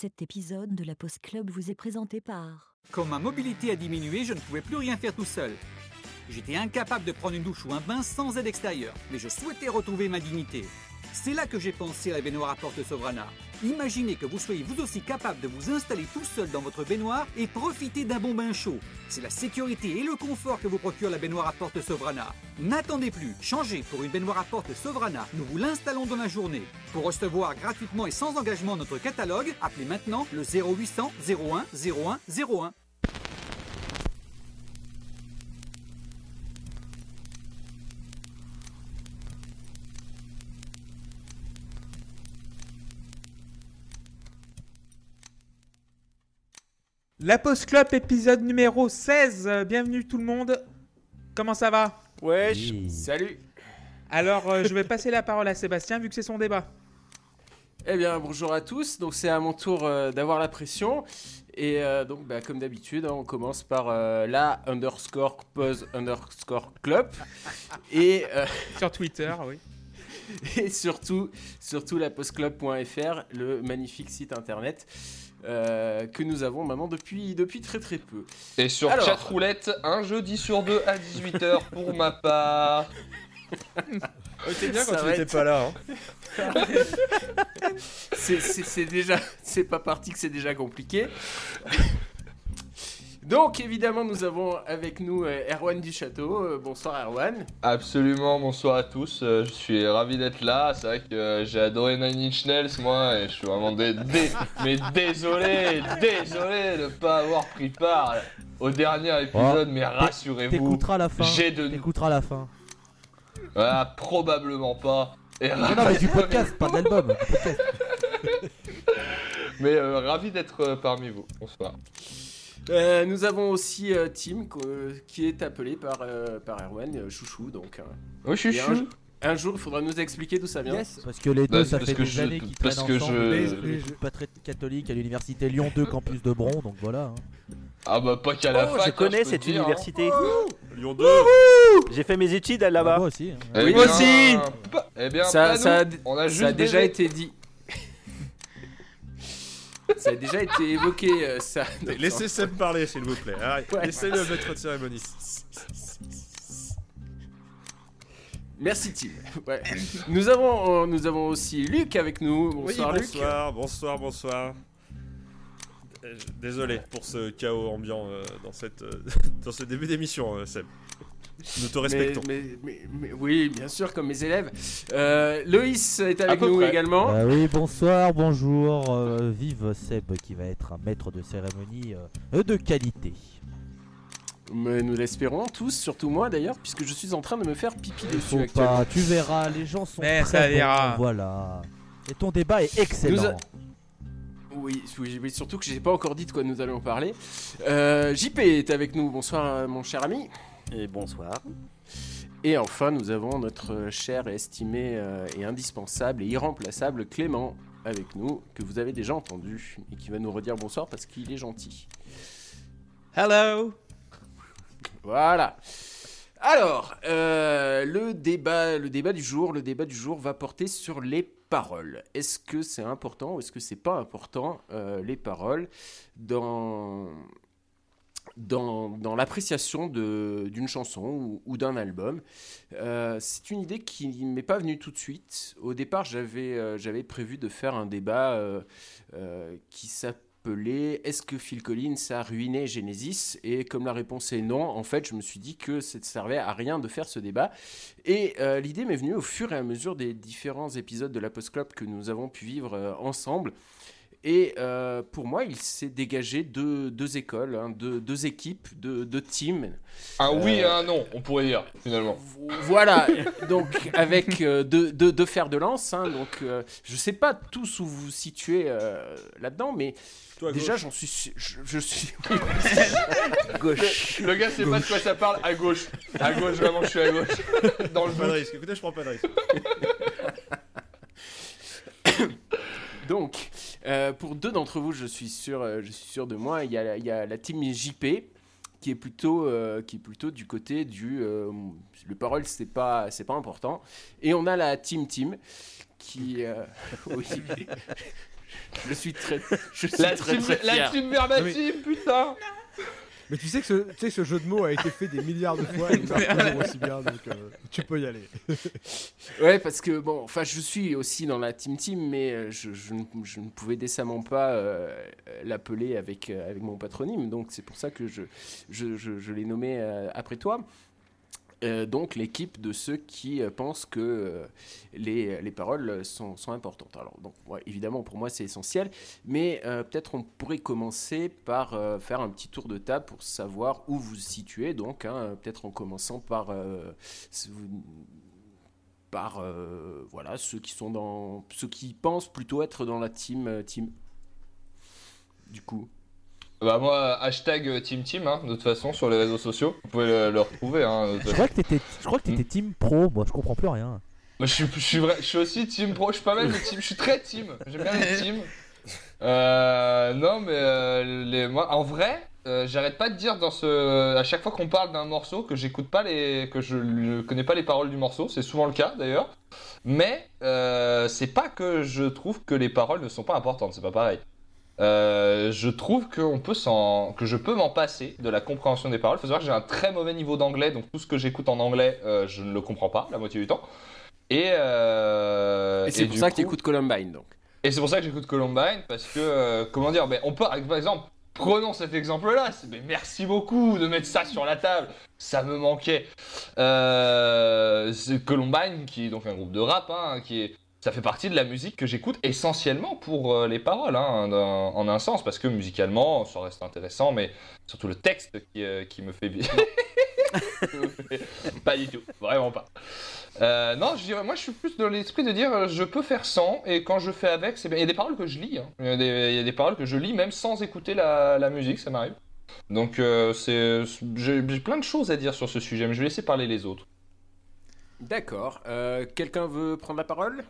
Cet épisode de la Post Club vous est présenté par. Quand ma mobilité a diminué, je ne pouvais plus rien faire tout seul. J'étais incapable de prendre une douche ou un bain sans aide extérieure, mais je souhaitais retrouver ma dignité. C'est là que j'ai pensé à la baignoire à porte Sovrana. Imaginez que vous soyez vous aussi capable de vous installer tout seul dans votre baignoire et profiter d'un bon bain chaud. C'est la sécurité et le confort que vous procure la baignoire à porte Sovrana. N'attendez plus, changez pour une baignoire à porte Sovrana. Nous vous l'installons dans la journée. Pour recevoir gratuitement et sans engagement notre catalogue, appelez maintenant le 0800 01 01 01. La Post Club, épisode numéro 16. Euh, Bienvenue tout le monde. Comment ça va? Wesh, Oui. salut Alors, euh, je vais passer la parole à Sébastien vu que c'est son débat. Eh bien, bonjour à tous. Donc, c'est à mon tour euh, d'avoir la pression. Et euh, donc, bah, comme d'habitude, hein, on commence par euh, la underscore pause underscore club. Et, euh, Sur Twitter, oui. et surtout, surtout la postclub.fr, le magnifique site internet euh, que nous avons maintenant depuis, depuis très très peu. Et sur Alors. chatroulette, un jeudi sur deux à 18h pour ma part. C'est bien Ça quand tu n'étais être- pas là. hein. C'est déjà, c'est pas parti que c'est déjà compliqué. Donc évidemment nous avons avec nous euh, Erwan du Château. Euh, bonsoir Erwan. Absolument, bonsoir à tous. euh, Je suis ravi d'être là. C'est vrai que j'ai adoré Nine Inch Nails, moi, et je suis vraiment dé- dé- mais désolé, désolé de ne pas avoir pris part au dernier épisode. mais rassurez-vous, T'écouteras la fin. j'ai de T'écouteras la fin. Ah, probablement pas. Et Non, non, mais du podcast, pas de l'album. du podcast. mais euh, ravi d'être parmi vous. Bonsoir. Euh, nous avons aussi euh, Tim qui est appelé par, euh, par Erwan euh, Chouchou. Donc euh, je et un, jour- un jour il faudra nous expliquer d'où ça vient. Parce que les Bah, deux, c'est ça fait que des je- années qu'ils parce traînent que ensemble. je- Les, pas très catholiques à l'université Lyon 2, campus de Bron, donc voilà. hein. Ah bah pas qu'à la Oh, fac. je hein, connais peux cette hein. université. Lyon 2 J'ai fait mes études Bah, là-bas. moi aussi. hein. Eh Oui, bien, aussi. Eh bien, Ça- ça a nous. d- on a juste Ça a déjà baisé. été dit. Ça a déjà été évoqué euh, ça. Laissez Seb parler, s'il vous plaît. Arrête. Ouais. Laissez le maître de cérémonie. Merci Tim. Ouais. nous, avons, euh, nous avons aussi Luc avec nous. Bonsoir, oui, Luc. bonsoir, bonsoir, bonsoir. Euh, Désolé pour ce chaos ambiant dans, cette, dans ce début d'émission, Seb. Nous te respectons. mais, mais- mais- oui, bien sûr, comme mes élèves. Euh, Loïs est avec nous près. également. Bah oui, bonsoir, bonjour. euh, vive Seb qui va être un maître de cérémonie euh, de qualité. Mais nous l'espérons tous, surtout moi d'ailleurs, puisque je suis en train de me faire pipi Il dessus actuellement. pas, tu verras, les gens sont Mais très ça bons. Voilà. Et ton débat est excellent. Nous a- Oui, surtout que j'ai pas encore dit de quoi nous allons parler. Euh, JP est avec nous. Bonsoir, mon cher ami. Et bonsoir. Et enfin, nous avons notre cher et estimé euh, et indispensable et irremplaçable Clément avec nous, que vous avez déjà entendu et qui va nous redire bonsoir parce qu'il est gentil. Hello. Voilà. Alors, euh, le, débat, le débat du jour, le débat du jour va porter sur les paroles. Est-ce que c'est important ou est-ce que c'est pas important euh, les paroles dans dans, l'appréciation d'une chanson ou, d'un album. Euh, c'est une idée qui ne m'est pas venue tout de suite. Au départ, j'avais euh, prévu de faire un débat euh, qui s'appelait Est-ce que Phil Collins a ruiné Genesis? Et comme la réponse est non, en fait, je me suis dit que ça ne servait à rien de faire ce débat. Et l'idée m'est venue au fur et à mesure des différents épisodes de la Post Club que nous avons pu vivre ensemble. Et euh, pour moi, il s'est dégagé deux, deux écoles, hein, deux, deux équipes, deux, deux teams. Un oui et Euh, un non, on pourrait dire, finalement. Voilà, donc avec euh, deux, fers de lance. hein, donc, euh, je sais pas tous où vous vous situez euh, là-dedans, mais Toi, déjà, j'en suis, su- je, je suis. Gauche. Le gars sait pas de quoi ça parle, à gauche. À gauche, vraiment, je suis à gauche. Dans le Pas de risque. Écoutez, je prends pas de risque. Donc, euh, pour deux d'entre vous, je suis sûr, euh, je suis sûr de moi. Il y a, la- il y a la team JP qui est plutôt, euh, qui est plutôt du côté du, euh, le parole c'est pas, c'est pas important. Et on a la team team qui, oui, Je suis très, je suis La très team, très la fier. team verbatim, putain Mais tu sais, que ce, tu sais ce jeu de mots a été fait des milliards de fois et aussi bien, donc euh, tu peux y aller. Ouais, parce que bon, enfin, je suis aussi dans la team team, mais euh, je, ne, pouvais décemment pas euh, l'appeler avec, avec mon patronyme, donc c'est pour ça que je, je, je, l'ai nommé après toi. Euh, donc l'équipe de ceux qui euh, pensent que euh, les, les paroles sont, sont importantes. Alors donc évidemment pour moi c'est essentiel, mais peut-être on pourrait commencer par faire un petit tour de table pour savoir où vous vous situez. Donc hein, peut-être en commençant par par voilà ceux qui sont dans ceux qui pensent plutôt être dans la team team. Du coup. Bah moi, hashtag euh, Team Team, hein, de toute façon, sur les réseaux sociaux. Vous pouvez le, le retrouver. Hein, toute Je crois que t'étais, je crois que t'étais team pro. Moi, je comprends plus rien. Moi, je suis, je, suis vrai, je suis aussi Team Pro, je suis pas mal de Team, je suis très Team. J'aime bien les teams. Euh, non, mais euh, les, moi, en vrai, euh, j'arrête pas de dire dans ce, à chaque fois qu'on parle d'un morceau que j'écoute pas les, que je ne connais pas les paroles du morceau. C'est souvent le cas d'ailleurs. Mais euh, c'est pas que je trouve que les paroles ne sont pas importantes. C'est pas pareil. Euh, je trouve que, on peut s'en- que je peux m'en passer de la compréhension des paroles. Faut savoir que j'ai un très mauvais niveau d'anglais, donc tout ce que j'écoute en anglais, euh, je ne le comprends pas la moitié du temps. Et, euh, Et c'est pour ça que tu écoutes Columbine donc. et c'est pour ça que j'écoute Columbine, parce que, comment dire, ben, on peut, par exemple, prenons cet exemple-là, mais merci beaucoup de mettre ça sur la table, ça me manquait. C'est Columbine, qui est donc un groupe de rap, hein, qui est, ça fait partie de la musique que j'écoute essentiellement pour euh, les paroles, hein, en un sens, parce que musicalement, ça reste intéressant, mais surtout le texte qui, euh, qui me fait... pas du tout, vraiment pas. Euh, non, je dirais, moi je suis plus dans l'esprit de dire je peux faire sans et quand je fais avec, c'est bien. Il y a des paroles que je lis, hein. il, y a des, il y a des paroles que je lis même sans écouter la, la musique, ça m'arrive. Donc euh, c'est, j'ai j'ai plein de choses à dire sur ce sujet, mais je vais laisser parler les autres. D'accord. Euh, Quelqu'un veut prendre la parole?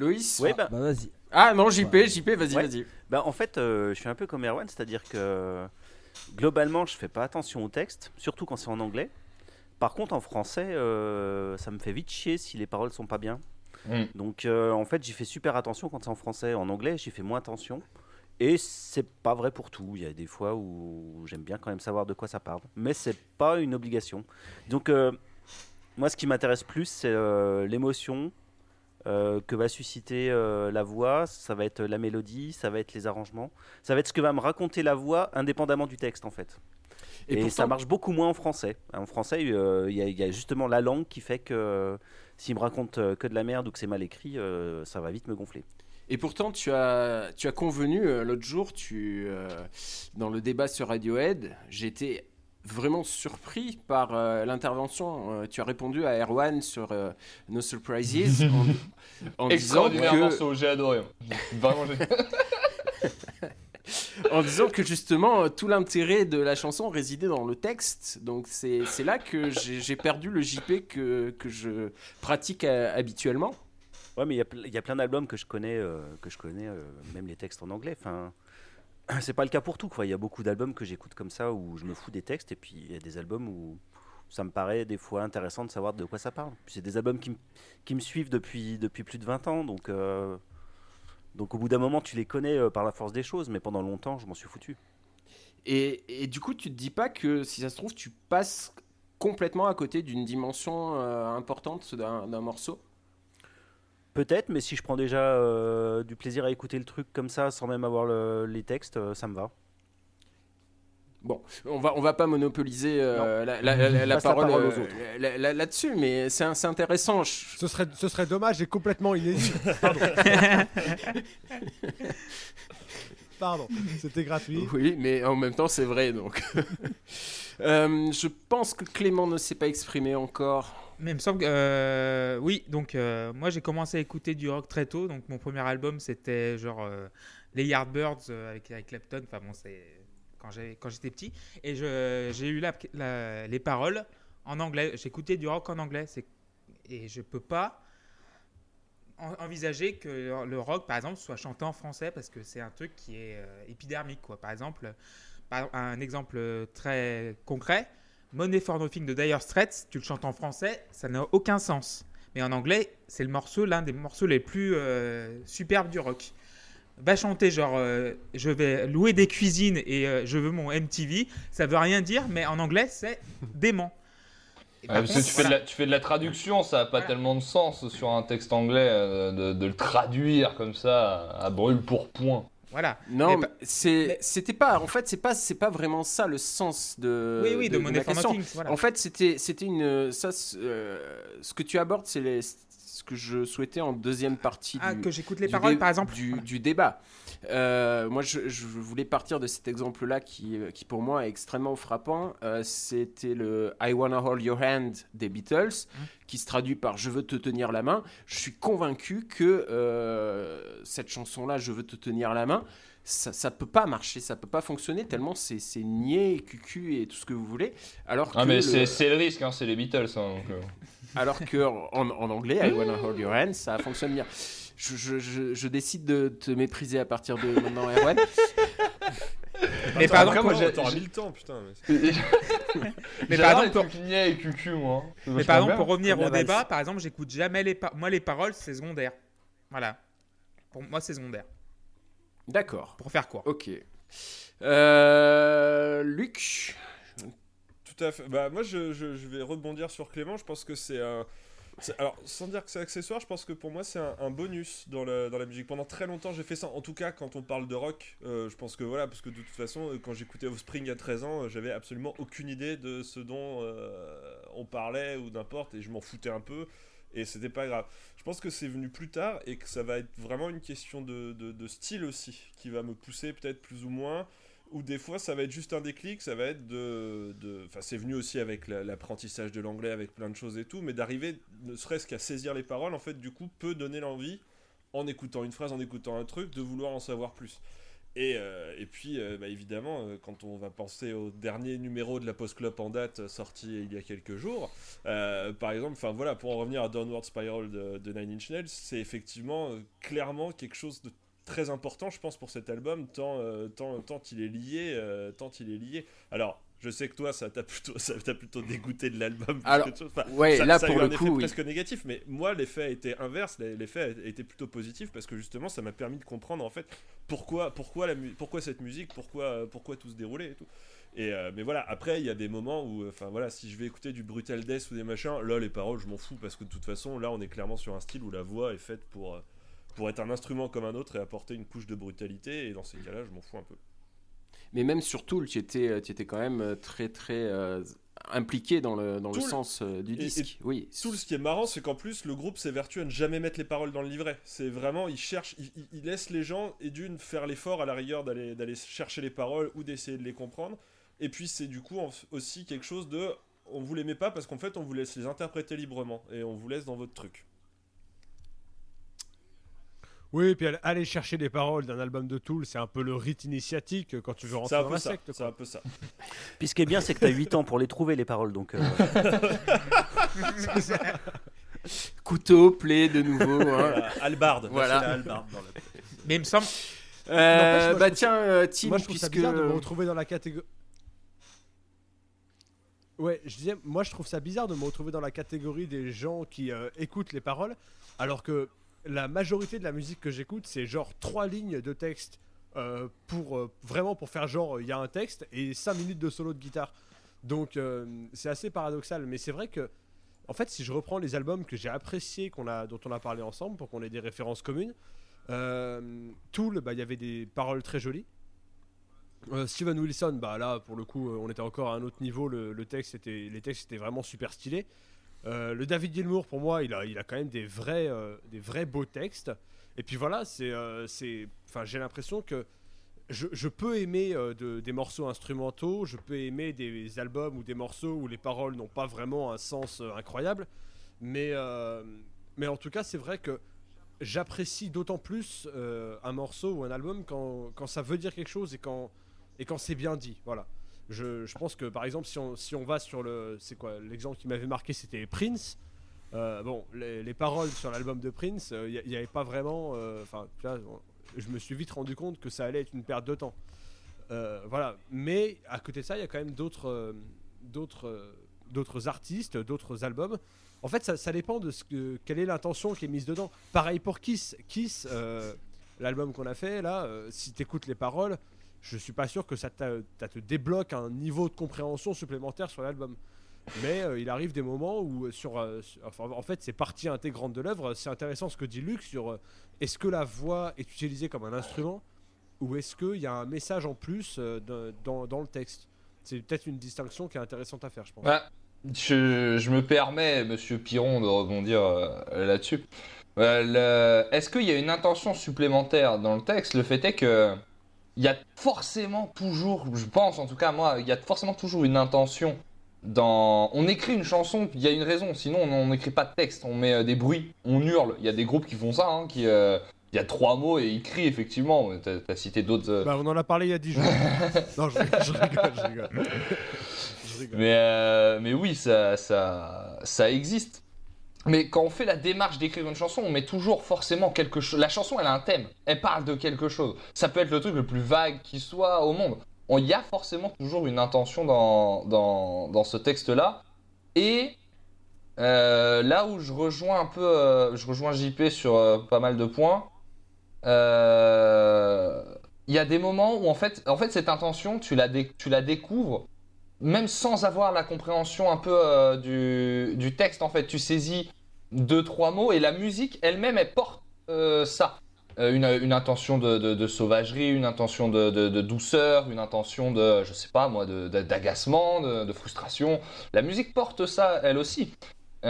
Loïs Oui, bah, Bah vas-y. Ah non, JP, JP, vas-y, Ouais. vas-y. bah, en fait, euh, je suis un peu comme Erwan, c'est-à-dire que globalement, je fais pas attention au texte, surtout quand c'est en anglais. Par contre, en français, euh, ça me fait vite chier si les paroles sont pas bien. Mm. Donc, euh, en fait, j'y fais super attention quand c'est en français. En anglais, j'y fais moins attention. Et c'est pas vrai pour tout. Il y a des fois où j'aime bien quand même savoir de quoi ça parle. Mais c'est pas une obligation. Donc, euh, moi, ce qui m'intéresse plus, c'est euh, l'émotion euh, que va susciter euh, la voix. Ça va être la mélodie, ça va être les arrangements. Ça va être ce que va me raconter la voix, indépendamment du texte, en fait. Et, pourtant- ça marche beaucoup moins en français. En français, euh, il y, y a justement la langue qui fait que s'il me raconte que de la merde ou que c'est mal écrit, ça va vite me gonfler. Et pourtant, tu as, tu as convenu l'autre jour, tu, dans le débat sur Radiohead, j'étais vraiment surpris par euh, l'intervention. Euh, tu as répondu à Erwan sur euh, No Surprises en, en disant que, j'ai adoré. Vraiment, j'ai- en disant que justement tout l'intérêt de la chanson résidait dans le texte. Donc c'est c'est là que j'ai j'ai perdu le JP que, que je pratique habituellement. Ouais, mais il y a y, plein d'albums que je connais, euh, que je connais euh, même les textes en anglais. Enfin, c'est pas le cas pour tout. quoi. Il y a beaucoup d'albums que j'écoute comme ça où je me fous des textes, et puis il y a des albums où ça me paraît des fois intéressant de savoir de quoi ça parle. C'est des albums qui, me suivent depuis, depuis plus de 20 ans, donc, euh, donc au bout d'un moment, tu les connais euh, par la force des choses, mais pendant longtemps, je m'en suis foutu. Et, du coup, tu te dis pas que si ça se trouve, tu passes complètement à côté d'une dimension euh, importante d'un morceau? Peut-être, mais si je prends déjà euh, du plaisir à écouter le truc comme ça, sans même avoir le- les textes, euh, ça me va. Bon, on va, on va pas monopoliser euh, la, la- la- la Passe la parole, parole aux autres. là- là- là-dessus, mais c'est intéressant. Je- Ce serait, ce serait dommage et complètement inédit. Pardon. C'était gratuit. Oui, mais en même temps, c'est vrai, donc. Euh, je pense que Clément ne s'est pas exprimé encore. Mais il me semble que. euh, oui, donc euh, moi j'ai commencé à écouter du rock très tôt. Donc mon premier album c'était genre euh, les Yardbirds euh, avec Eric Clapton. Enfin bon, c'est quand j'étais petit. Et je- j'ai eu la- la- les paroles en anglais. J'écoutais du rock en anglais. Et je peux pas envisager que le rock, par exemple, soit chanté en français parce que c'est un truc qui est euh, épidermique. Quoi. Par exemple, par- un exemple très concret. Money for Nothing de Dire Straits, tu le chantes en français, ça n'a aucun sens. Mais en anglais, c'est le morceau, l'un des morceaux les plus euh, superbes du rock. va chanter genre euh, je vais louer des cuisines et euh, je veux mon MTV, ça veut rien dire, mais en anglais c'est dément. Et Ouais, par parce que tu fais, de la, tu fais de la traduction, ça n'a pas Voilà. tellement de sens sur un texte anglais euh, de, de le traduire comme ça à brûle pour point. Voilà. Non, Mais mais c'est, c'était pas. En fait, c'est pas, c'est pas vraiment ça le sens de. oui, oui, de, ma question. Nothing, voilà. En fait, c'était, c'était une. Ça, euh, ce que tu abordes, c'est les- ce que je souhaitais en deuxième partie Ah, du, que j'écoute les paroles dé- par exemple. du, Voilà. du débat. Euh, moi, je, je voulais partir de cet exemple-là qui, euh, qui pour moi est extrêmement frappant. Euh, C'était le I Wanna Hold Your Hand des Beatles, Hein. qui se traduit par Je veux te tenir la main. Je suis convaincu que euh, cette chanson-là, Je veux te tenir la main, ça, ça peut pas marcher, ça peut pas fonctionner tellement c'est niais, cucu et tout ce que vous voulez. Alors que, Ah, mais le- c'est le risque, hein, c'est les Beatles. hein, donc, alors que en, en anglais, I Wanna Hold Your Hand, ça fonctionne bien. Je, je- je- je décide de te mépriser à partir de maintenant, Erwan. Mais pardon, moi, j'ai- mis le temps, putain. mais- Mais pardon, pour- et cucu, moi. hein. Mais vachement par exemple, bien. pour revenir au débat, valse. par exemple, j'écoute jamais les paroles. Moi, les paroles, c'est secondaire. Voilà. Pour moi, c'est secondaire. D'accord. Pour faire quoi? Ok. Euh, Luc? Tout à fait. Bah, moi, je, je- je vais rebondir sur Clément. Je pense que c'est un. c'est- Alors, sans dire que c'est accessoire, je pense que pour moi, c'est un, bonus dans la, dans la musique. Pendant très longtemps, j'ai fait ça. En tout cas, quand on parle de rock, euh, je pense que voilà, parce que de toute façon, euh, quand j'écoutais Offspring à 13 ans, euh, j'avais absolument aucune idée de ce dont on parlait ou n'importe, et je m'en foutais un peu. Et c'était pas grave. Je pense que c'est venu plus tard et que ça va être vraiment une question de- de style aussi qui va me pousser peut-être plus ou moins. Ou des fois ça va être juste un déclic, ça va être de. Enfin, c'est venu aussi avec la- l'apprentissage de l'anglais, avec plein de choses et tout, mais d'arriver ne serait-ce qu'à saisir les paroles, en fait, du coup, peut donner l'envie, en écoutant une phrase, en écoutant un truc, de vouloir en savoir plus. Et, euh, et puis, euh, bah, évidemment, euh, quand on va penser au dernier numéro de la Post Club en date, sorti il y a quelques jours, par exemple, enfin voilà, pour en revenir à Downward Spiral de, de Nine Inch Nails, c'est effectivement clairement quelque chose de très important, je pense, pour cet album, tant, euh, tant, tant il est lié, euh, tant il est lié. Alors, je sais que toi, ça t'a plutôt, ça t'a plutôt dégoûté de l'album. Alors, chose. Enfin, ouais, ça, là, ça a pour eu le un coup, effet oui. presque négatif, mais moi, l'effet a été inverse. L'effet a été plutôt positif parce que justement, ça m'a permis de comprendre en fait pourquoi, pourquoi, la pourquoi cette musique, pourquoi, pourquoi tout se déroulait et tout. Et euh, mais voilà, après il y a des moments où, enfin voilà, si je vais écouter du Brutal Death ou des machins, là les paroles je m'en fous parce que de toute façon là on est clairement sur un style où la voix est faite pour euh, pour être un instrument comme un autre et apporter une couche de brutalité et dans ces cas-là je m'en fous un peu. Mais même sur Tool, tu étais, euh, tu étais quand même euh, très très euh, impliqué dans le, dans le Tool- sens euh, du et- disque. oui. Tout ce qui est marrant, c'est qu'en plus, le groupe s'évertue à ne jamais mettre les paroles dans le livret. C'est vraiment, il cherche, il, il- il laisse les gens, et d'une, faire l'effort à la rigueur d'aller d'aller chercher les paroles ou d'essayer de les comprendre. Et puis, c'est du coup aussi quelque chose de. On vous les met pas parce qu'en fait, on vous laisse les interpréter librement. Et on vous laisse dans votre truc. Oui, puis aller- chercher des paroles d'un album de Tool, c'est un peu le rite initiatique quand tu veux rentrer dans la ça. secte. C'est un peu ça. Puis ce qui est bien, c'est que t'as 8 ans pour les trouver, les paroles. Donc, euh, Couteau, plaie de nouveau. hein. Voilà, Albarde. Voilà. Albarde dans la- Mais il me semble. Euh, moi, bah tiens, euh, Tim, Moi, je trouve ça bizarre de me retrouver dans la catégorie. Ouais, je disais, moi je trouve ça bizarre de me retrouver dans la catégorie des gens qui euh, écoutent les paroles, alors que la majorité de la musique que j'écoute, c'est genre trois lignes de texte euh, pour euh, vraiment pour faire genre il y a un texte et 5 minutes de solo de guitare. Donc euh, c'est assez paradoxal, mais c'est vrai que en fait si je reprends les albums que j'ai appréciés, qu'on a, dont on a parlé ensemble pour qu'on ait des références communes, euh, Tool, bah, il y avait des paroles très jolies. Euh, Steven Wilson, bah là pour le coup, euh, on était encore à un autre niveau. Le texte était, les textes étaient vraiment super stylés. Euh, le David Gilmour, pour moi, il a, il a quand même des vrais, euh, des vrais beaux textes. Et puis voilà, c'est, euh, enfin, j'ai l'impression que je, peux aimer de- des morceaux instrumentaux, je peux aimer des albums ou des morceaux où les paroles n'ont pas vraiment un sens incroyable, mais, mais en tout cas, c'est vrai que j'apprécie d'autant plus un morceau ou un album quand, quand ça veut dire quelque chose et quand, et quand c'est bien dit. Voilà. Je, pense que par exemple, si on, si va sur le. C'est quoi L'exemple qui m'avait marqué, c'était Prince. Euh, bon, les, les paroles sur l'album de Prince, il n'y avait pas vraiment. euh, Enfin, vois, je me suis vite rendu compte que ça allait être une perte de temps. Euh, voilà. Mais à côté de ça, il y a quand même d'autres. euh, d'autres euh, d'autres artistes, d'autres albums. En fait, ça, dépend de ce que, quelle est l'intention qui est mise dedans. Pareil pour Kiss. Kiss, euh, l'album qu'on a fait là, euh, si t'écoutes les paroles, je suis pas sûr que ça, te débloque un niveau de compréhension supplémentaire sur l'album. Mais euh, il arrive des moments où, euh, euh, en fait, c'est partie intégrante de l'œuvre. C'est intéressant ce que dit Luc sur est-ce que la voix est utilisée comme un instrument ou est-ce qu'il y a un message en plus dans, le texte? C'est peut-être une distinction qui est intéressante à faire, je pense. Ouais, je, je me permets, monsieur Piron, de rebondir là-dessus. Le- Est-ce qu'il y a une intention supplémentaire dans le texte? Le fait est que il y a forcément toujours, je pense en tout cas moi, il y a forcément toujours une intention dans. On écrit une chanson, il y a une raison, sinon on n'écrit pas de texte, on met euh, des bruits, on hurle. Il y a des groupes qui font ça, hein, qui. euh, Il y a trois mots et ils crient effectivement. T'as as cité d'autres. euh, Bah, on en a parlé il y a 10 jours. non, je, rigole, je rigole, je rigole. Je rigole. Mais, euh, mais oui, ça, ça, ça existe. Mais quand on fait la démarche d'écrire une chanson, on met toujours forcément quelque chose. La chanson, elle a un thème. Elle parle de quelque chose. Ça peut être le truc le plus vague qui soit au monde. On- Il y a forcément toujours une intention dans, dans, dans ce texte-là. Et euh, là où je rejoins un peu, euh, je rejoins JP sur euh, pas mal de points. Il y a des moments où en fait, en fait cette intention, tu la, tu la découvres même sans avoir la compréhension un peu euh, du, du texte, en fait, tu saisis deux, trois mots et la musique elle-même, elle porte euh, ça. Euh, une, une intention de, de- sauvagerie, une intention de, de- douceur, une intention de, je sais pas moi, d'agacement, de, frustration. La musique porte ça, elle aussi. Et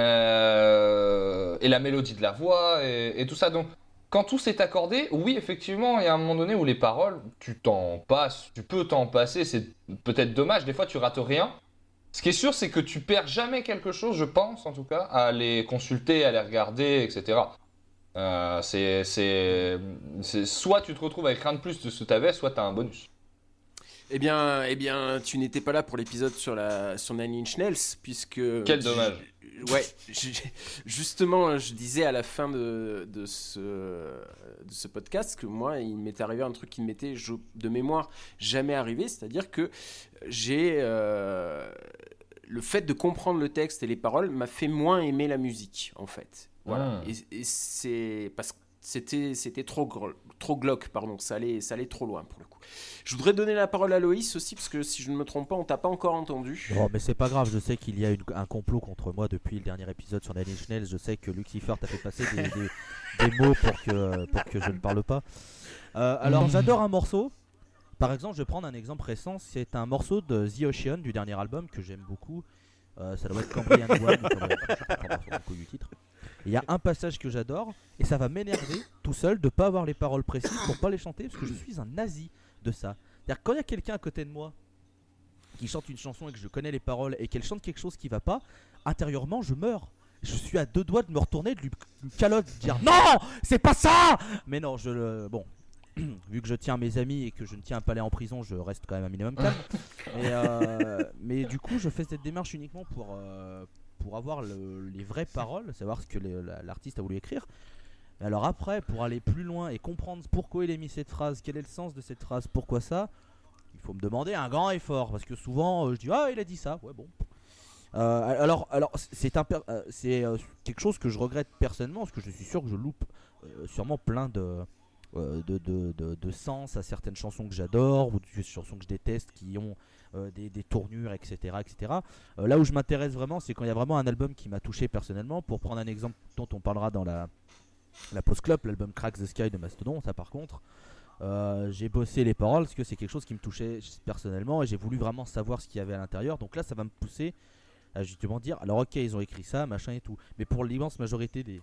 la mélodie de la voix et tout ça. Donc, quand tout s'est accordé, oui, effectivement, il y a un moment donné où les paroles, tu t'en passes, tu peux t'en passer, c'est peut-être dommage, des fois tu rates rien. Ce qui est sûr, c'est que tu perds jamais quelque chose, je pense en tout cas, à les consulter, à les regarder, etc. Euh, c'est, c'est, c'est- soit tu te retrouves avec rien de plus de ce que tu avais, soit tu as un bonus. Eh bien, eh bien, tu n'étais pas là pour l'épisode sur la sur Nine Inch Nails puisque. Quel dommage. Ouais, justement, je disais à la fin de, de ce de ce podcast que moi, il m'est arrivé un truc qui ne m'était de mémoire jamais arrivé, c'est-à-dire que j'ai euh, le fait de comprendre le texte et les paroles m'a fait moins aimer la musique, en fait. Voilà. Ah. Et, et c'est parce que c'était c'était trop trop glauque, pardon. Ça allait ça allait trop loin pour le coup. Je voudrais donner la parole à Loïs aussi parce que si je ne me trompe pas, on t'a pas encore entendu. Bon, mais c'est pas grave, je sais qu'il y a une- un complot contre moi depuis le dernier épisode sur Nine Inch Nails. Je sais que Lucifer t'a fait passer des, des- des mots pour que, pour que je ne parle pas. Euh, alors, j'adore un morceau. Par exemple, je vais prendre un exemple récent. C'est un morceau de The Ocean du dernier album que j'aime beaucoup. Euh, ça doit être Cambrian One. je sais pas du titre. Il y a un passage que j'adore et ça va m'énerver tout seul de pas avoir les paroles précises pour pas les chanter parce que je suis un nazi de ça. C'est-à-dire quand il y a quelqu'un à côté de moi qui chante une chanson et que je connais les paroles et qu'elle chante quelque chose qui va pas, intérieurement je meurs. Je suis à deux doigts de me retourner, de lui lui calotte, de dire non, c'est pas ça. Mais non, je le bon. Vu que je tiens mes amis et que je ne tiens pas aller en prison, je reste quand même un minimum calme. mais, euh, mais du coup, je fais cette démarche uniquement pour, euh, pour avoir le- les vraies paroles, savoir ce que l'artiste a voulu écrire. Mais alors après, pour aller plus loin et comprendre pourquoi il a mis cette phrase, quel est le sens de cette phrase, pourquoi ça, il faut me demander un grand effort parce que souvent euh, je dis ah il a dit ça, ouais bon. Euh, alors alors c'est euh, c'est quelque chose que je regrette personnellement parce que je suis sûr que je loupe sûrement plein de de, de, de- de sens à certaines chansons que j'adore ou de chansons que je déteste qui ont euh, des, des tournures etc etc Euh, là où je m'intéresse vraiment c'est quand il y a vraiment un album qui m'a touché personnellement pour prendre un exemple dont on parlera dans la la Post Club l'album Crack the Sky de Mastodon ça par contre euh, j'ai bossé les paroles parce que c'est quelque chose qui me touchait personnellement et j'ai voulu vraiment savoir ce qu'il y avait à l'intérieur. Donc là, ça va me pousser à justement dire alors, ok, ils ont écrit ça, machin et tout. Mais pour l'immense majorité des,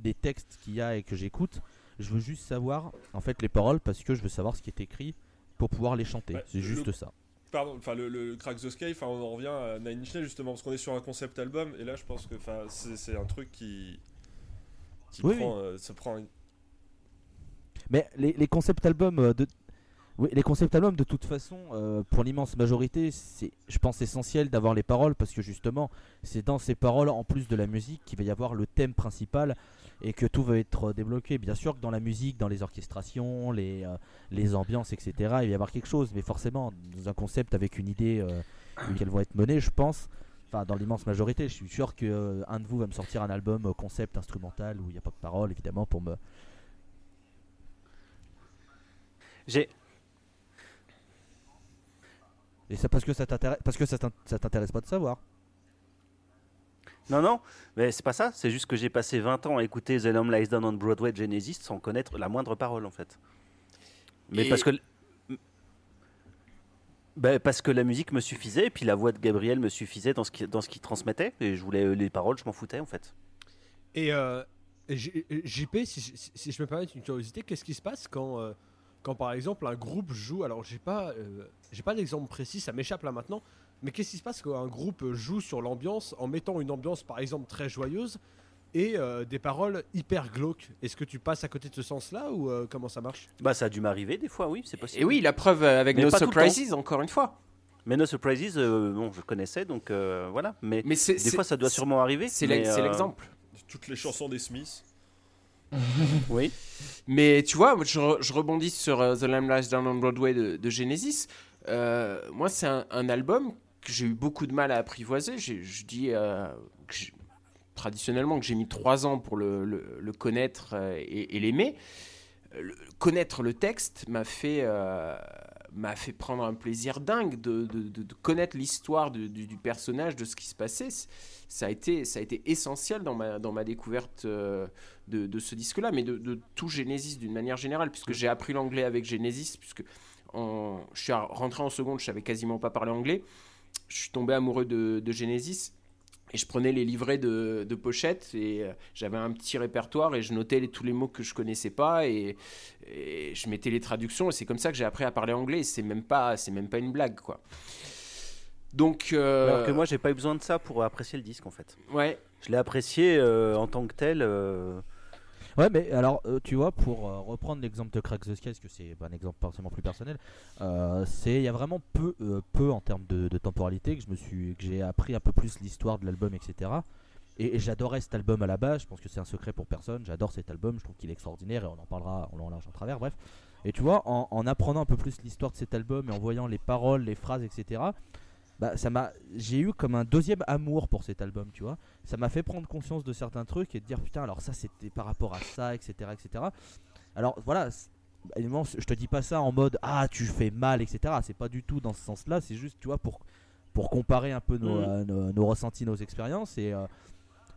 des textes qu'il y a et que j'écoute, je veux juste savoir en fait les paroles parce que je veux savoir ce qui est écrit pour pouvoir les chanter. C'est le- juste ça. Pardon, enfin le, le Crack the Sky, enfin on en revient à Nine Inch Nails justement parce qu'on est sur un concept album et là je pense que enfin c'est un truc qui qui Oui, prend, euh, se prend Mais les, les concept albums euh, de oui, les concept albums de toute façon, euh, pour l'immense majorité, c'est, je pense, essentiel d'avoir les paroles parce que justement, c'est dans ces paroles, en plus de la musique, qu'il va y avoir le thème principal et que tout va être débloqué. Bien sûr que dans la musique, dans les orchestrations, les, euh, les ambiances, etc., il va y avoir quelque chose, mais forcément, dans un concept avec une idée euh, qu'elles vont être menées, je pense. Enfin, dans l'immense majorité, je suis sûr que euh, un de vous va me sortir un album concept instrumental où il n'y a pas de paroles, évidemment, pour me J'ai Et c'est parce que ça t'intéresse, parce que ça t'in- ça t'intéresse pas de savoir. Non, non, mais c'est pas ça. C'est juste que j'ai passé 20 ans à écouter The Lamb Lies Down on Broadway de Genesis sans connaître la moindre parole, en fait. Mais Et- parce que. Ben, parce que la musique me suffisait, et puis la voix de Gabriel me suffisait dans ce qu'il dans ce qu'il transmettait, et je voulais les paroles, je m'en foutais, en fait. Et euh, JP, si, si- si je me permets une curiosité, qu'est-ce qui se passe quand, euh, quand par exemple un groupe joue Alors j'ai pas, euh, j'ai pas d'exemple précis, ça m'échappe là maintenant. Mais qu'est-ce qui se passe quand un groupe joue sur l'ambiance en mettant une ambiance par exemple très joyeuse et euh, des paroles hyper glauques? Est-ce que tu passes à côté de ce sens-là ou euh, comment ça marche? Bah, ça a dû m'arriver des fois, oui, c'est possible. Et oui, la preuve avec Mais No Surprises, encore une fois. Mais No Surprises, euh, bon, je connaissais, donc euh, voilà. Mais, Mais c'est des fois, ça doit sûrement arriver. c'est euh, l'exemple. Toutes les chansons des Smiths. Oui. Mais tu vois, je, re- je rebondis sur euh, The Lies Down on Broadway de, Genesis. Euh, moi, c'est un, album que j'ai eu beaucoup de mal à apprivoiser. Je dis euh, traditionnellement que j'ai mis trois ans pour le, connaître euh, et, l'aimer. Connaître le texte m'a fait, m'a fait prendre un plaisir dingue de, de- de- de connaître l'histoire du, personnage, de ce qui se passait. Ça a été, ça a été essentiel dans ma, dans ma découverte euh, de, de ce disque-là, mais de, de tout Genesis d'une manière générale, puisque j'ai appris l'anglais avec Genesis, puisque en- je suis rentré en seconde, je savais quasiment pas parler anglais. Je suis tombé amoureux de Genesis. Et je prenais les livrets de, de pochette et euh, j'avais un petit répertoire et je notais les- tous les mots que je connaissais pas et, et je mettais les traductions et c'est comme ça que j'ai appris à parler anglais c'est même pas c'est même pas une blague quoi. Donc euh, Alors que moi, j'ai pas eu besoin de ça pour apprécier le disque, en fait. ouais Je l'ai apprécié euh, en tant que tel. Ouais, mais alors, euh, tu vois, pour euh, reprendre l'exemple de Crack the Sky, parce que c'est un exemple forcément plus personnel, euh, il y a vraiment peu, peu en termes de, temporalité que que j'ai appris un peu plus l'histoire de l'album, etc. Et, j'adorais cet album à la base. Je pense que c'est un secret pour personne. J'adore cet album. Je trouve qu'il est extraordinaire et on en parlera long, en large, en travers. Bref. Et tu vois, en apprenant un peu plus l'histoire de cet album et en voyant les paroles, les phrases, etc. Bah, ça m'a, j'ai eu comme un deuxième amour pour cet album, tu vois. Ça m'a fait prendre conscience de certains trucs et de dire putain alors ça c'était par rapport à ça etc etc alors voilà je te dis pas ça en mode ah tu fais mal etc c'est pas du tout dans ce sens là c'est juste tu vois pour pour comparer un peu nos, Mhm. euh, nos, nos ressentis nos expériences et euh,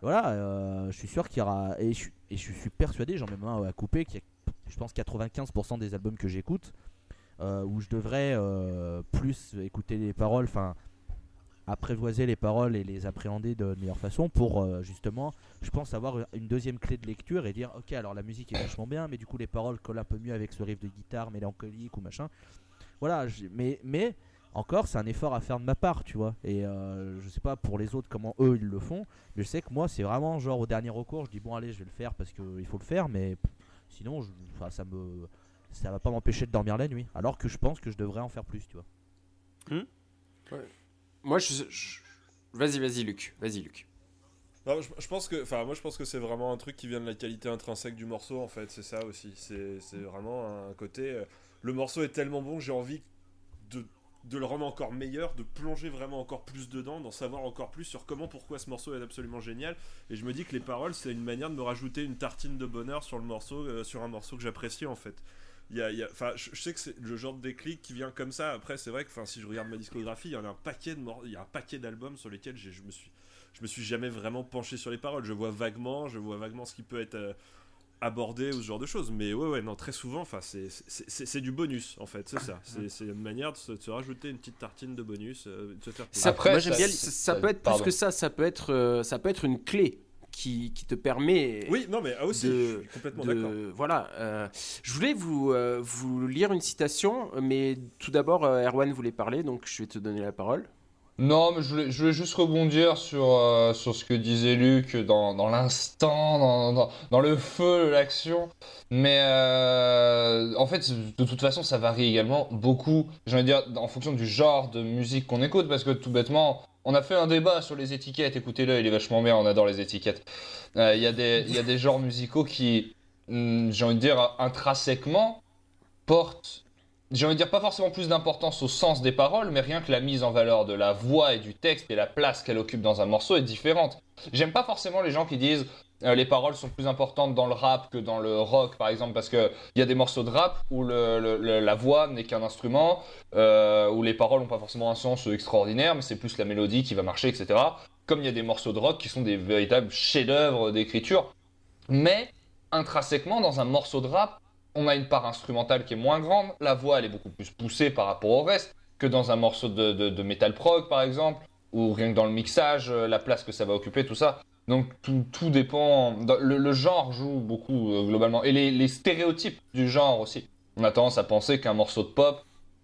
voilà euh, je suis sûr qu'il y aura et je, suis- et je suis persuadé j'en mets main à couper qu'il y a je pense 95% des albums que j'écoute où je devrais plus écouter les paroles enfin apprivoiser les paroles et les appréhender de meilleure façon pour euh, justement, je pense, avoir une deuxième clé de lecture et dire ok, alors la musique est vachement bien, mais du coup les paroles collent un peu mieux avec ce riff de guitare mélancolique ou machin. Voilà, mais, mais encore, c'est un effort à faire de ma part, tu vois. Et euh, je sais pas pour les autres comment eux ils le font, mais je sais que moi c'est vraiment genre au dernier recours, je dis bon, allez, je vais le faire parce qu'il faut le faire, mais pff, sinon, je- ça me. Ça va pas m'empêcher de dormir la nuit, alors que je pense que je devrais en faire plus, tu vois. Moi je, je- vas-y vas-y Luc vas-y Luc je, pense que, enfin, moi je pense que c'est vraiment un truc qui vient de la qualité intrinsèque du morceau en fait, c'est ça aussi. C'est c'est vraiment un côté. euh, le morceau est tellement bon que j'ai envie de, de le rendre encore meilleur, de plonger vraiment encore plus dedans, d'en savoir encore plus sur comment, pourquoi ce morceau est absolument génial. Et je me dis que les paroles, c'est une manière de me rajouter une tartine de bonheur sur le morceau, euh, sur un morceau que j'apprécie en fait. Il y a, y a- enfin, je, je sais que c'est le genre de déclic qui vient comme ça. Après, c'est vrai que, enfin, si je regarde ma discographie, il y en a un paquet de mor- il y a un paquet d'albums sur lesquels j'ai- je me suis je me suis jamais vraiment penché sur les paroles. Je vois vaguement, je vois vaguement ce qui peut être euh, abordé ou ce genre de choses. Mais ouais, ouais, non, très souvent, enfin, c'est- c'est c'est- c'est du bonus en fait, c'est ça. C'est une manière de se, de se rajouter une petite tartine de bonus, euh, de se faire plaisir. Ça, Après, moi, ça- bien, ça- ça, ça peut être pardon. plus que ça, ça peut être, euh, ça peut être une clé qui, qui te permet Oui, non, mais ah, aussi, de- je suis complètement d'accord. voilà. euh, je voulais vous, euh, vous lire une citation, mais tout d'abord, euh, Erwan voulait parler, donc je vais te donner la parole. Non, mais je voulais, je voulais juste rebondir sur, euh, sur ce que disait Luc dans, dans l'instant, dans, dans, dans le feu, de l'action. Mais euh, en fait, de toute façon, ça varie également beaucoup, j'ai envie de dire, en fonction du genre de musique qu'on écoute. Parce que tout bêtement, on a fait un débat sur les étiquettes. Écoutez-le, il est vachement bien, on adore les étiquettes. Euh, Il y, a des- genres musicaux qui, hum, j'ai envie de dire, intrinsèquement, portent j'ai envie de dire pas forcément plus d'importance au sens des paroles, mais rien que la mise en valeur de la voix et du texte et la place qu'elle occupe dans un morceau est différente. J'aime pas forcément les gens qui disent euh, les paroles sont plus importantes dans le rap que dans le rock, par exemple, parce qu'il y a des morceaux de rap où la voix n'est qu'un instrument, euh, où les paroles n'ont pas forcément un sens extraordinaire, mais c'est plus la mélodie qui va marcher, etc. Comme il y a des morceaux de rock qui sont des véritables chefs-d'œuvre d'écriture. Mais intrinsèquement, dans un morceau de rap, on a une part instrumentale qui est moins grande, la voix elle est beaucoup plus poussée par rapport au reste que dans un morceau de, de, de metal prog par exemple, ou rien que dans le mixage, euh, la place que ça va occuper, tout ça. Donc tout, tout dépend, le, genre joue beaucoup euh, globalement, et les, stéréotypes du genre aussi. On a tendance à penser qu'un morceau de pop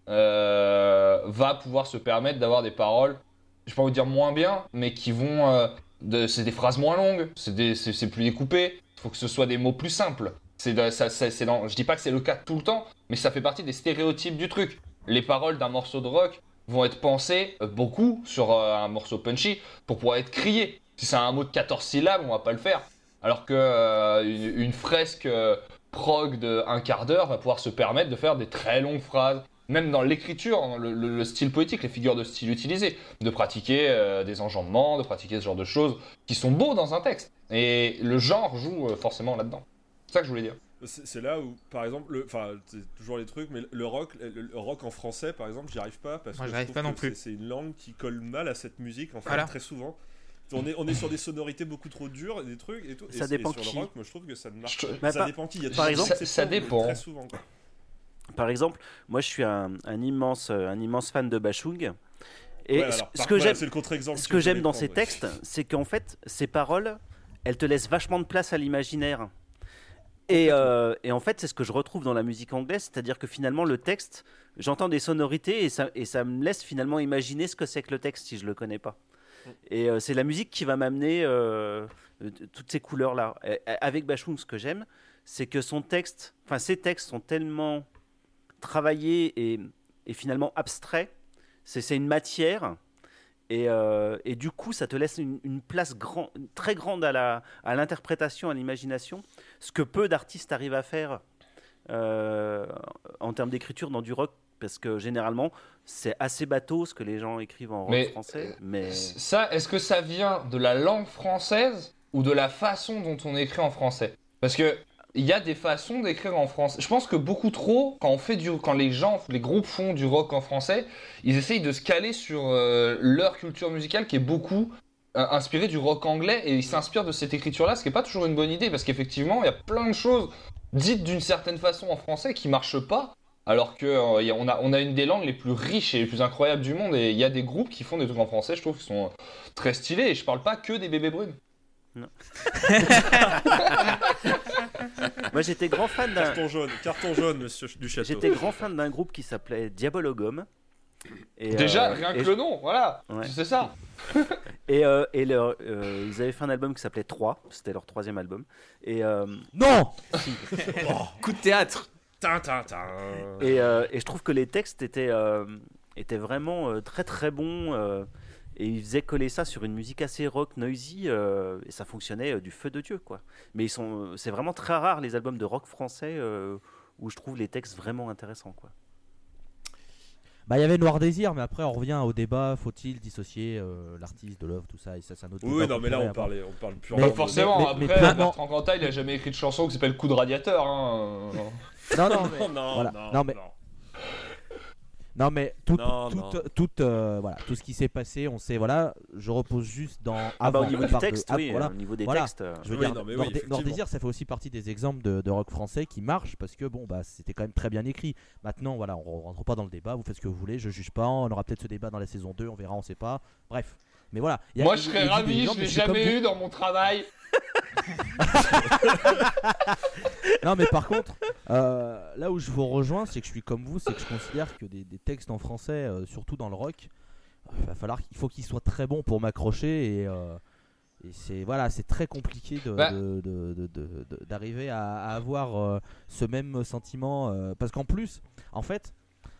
euh, va pouvoir se permettre d'avoir des paroles, je peux pas vous dire moins bien, mais qui vont... euh, de- c'est des phrases moins longues, c'est plus découpé, il faut que ce soit des mots plus simples. De- ça, ça- dans- je dis pas que c'est le cas tout le temps, mais ça fait partie des stéréotypes du truc. Les paroles d'un morceau de rock vont être pensées beaucoup sur un morceau punchy pour pouvoir être criées. Si c'est un mot de 14 syllabes, on va pas le faire. Alors que euh, une, une fresque euh, prog de un quart d'heure va pouvoir se permettre de faire des très longues phrases. Même dans l'écriture, dans le, le- le style poétique, les figures de style utilisées, de pratiquer euh, des enjambements, de pratiquer ce genre de choses qui sont beaux dans un texte. Et le genre joue euh, forcément là-dedans. C'est ça que je voulais dire. C'est là où, par exemple, le, enfin, c'est toujours les trucs, mais le rock, le, le rock en français, par exemple, j'y arrive pas parce Moi, que je pas trouve non que plus. c'est- C'est une langue qui colle mal à cette musique, en fait, Voilà. très souvent. On est, on est sur des sonorités beaucoup trop dures, et des trucs et tout. Ça et, dépend et sur qui. le rock, moi, je trouve que ça ne marche. Bah, ça par- dépend qui. Il y a par des exemple- Ça- dépend. Très souvent. quoi. Par exemple, moi je suis un, un immense, un immense fan de Bashung. Et Ouais, ce- alors, ce par- que voilà, j'aime, ce que j'aime dans ces ouais. textes, c'est qu'en fait, ces paroles, elles te laissent vachement de place à l'imaginaire. Et, euh, et en fait, c'est ce que je retrouve dans la musique anglaise, c'est-à-dire que finalement, le texte, j'entends des sonorités et ça, et ça me laisse finalement imaginer ce que c'est que le texte si je le connais pas. Et euh, c'est la musique qui va m'amener euh, euh, toutes ces couleurs-là. Avec Bashung, ce que j'aime, c'est que son texte, enfin ses textes sont tellement travaillés et, finalement abstraits. C'est une matière. Et, du coup, ça te laisse une, place très grande à l'interprétation, à l'imagination. Ce que peu d'artistes arrivent à faire en termes d'écriture dans du rock, parce que généralement, c'est assez bateau ce que les gens écrivent en Mais, français. Mais Ça, est-ce que ça vient de la langue française ou de la façon dont on écrit en français? Parce que il y a des façons d'écrire en français. Je pense que beaucoup trop, quand on fait du, quand les gens, les groupes font du rock en français, ils essayent de se caler sur euh, leur culture musicale qui est beaucoup euh, inspirée du rock anglais et ils s'inspirent de cette écriture-là, ce qui est pas toujours une bonne idée parce qu'effectivement, il y a plein de choses dites d'une certaine façon en français qui marchent pas. Alors que euh, on, a, on a une des langues les plus riches et les plus incroyables du monde et il y a des groupes qui font des trucs en français, je trouve, qui sont très stylés et je parle pas que des bébés brunes. moi, j'étais grand fan d'un. Carton jaune, carton jaune, monsieur du château. J'étais grand fan d'un groupe qui s'appelait Diabologum. Et, Déjà, euh, rien et que je- le nom, voilà, Ouais. c'est ça. Et, euh, et leur- euh, ils avaient fait un album qui s'appelait 3, c'était leur troisième album. Et, euh, Non Coup de théâtre. Euh, et je trouve que les textes étaient, euh, étaient vraiment euh, très très bons. et ils faisaient coller ça sur une musique assez rock, noisy, et ça fonctionnait du feu de Dieu, quoi. Mais c'est vraiment très rare les albums de rock français où je trouve les textes vraiment intéressants, quoi. Bah, il y avait Noir Désir, mais après, on revient au débat faut-il dissocier euh, l'artiste de l'œuvre, tout ça, et ça, c'est un autre Oui, débat oui, non, mais là, on parlait, on parle Mais- purement. Pas de- forcément, mais- après, mais clairement- Bertrand Cantat, il a jamais écrit de chanson qui s'appelle Coup de radiateur. Hein. Non, non, mais, Non, non, Voilà. non, Non, mais- non. mais tout, Non, tout, non. tout, euh, voilà, tout ce qui s'est passé, on sait, voilà, je repose juste dans. Ah bah, au niveau du de- oui, voilà. au niveau des Voilà. textes. euh, Je veux Oui, dire, non, oui, Nord. Désir, ça fait aussi partie des exemples de, de rock français qui marchent parce que bon, bah, c'était quand même très bien écrit. Maintenant, voilà, on rentre pas dans le débat, vous faites ce que vous voulez, je juge pas, on aura peut-être ce débat dans la saison 2, on verra, on sait pas. Bref, mais voilà. il y a- Moi, il- je il serais ravi, exemples, je l'ai comme jamais eu dans mon travail. Non, mais par contre, euh, là où je vous rejoins, c'est que je suis comme vous, c'est que je considère que des, des textes en français, euh, surtout dans le rock, euh, il va falloir qu'il faut qu'ils soient très bons pour m'accrocher et, euh, et c'est voilà, c'est très compliqué de- Bah. d'arriver à, à avoir euh, ce même sentiment euh, parce qu'en plus, en fait.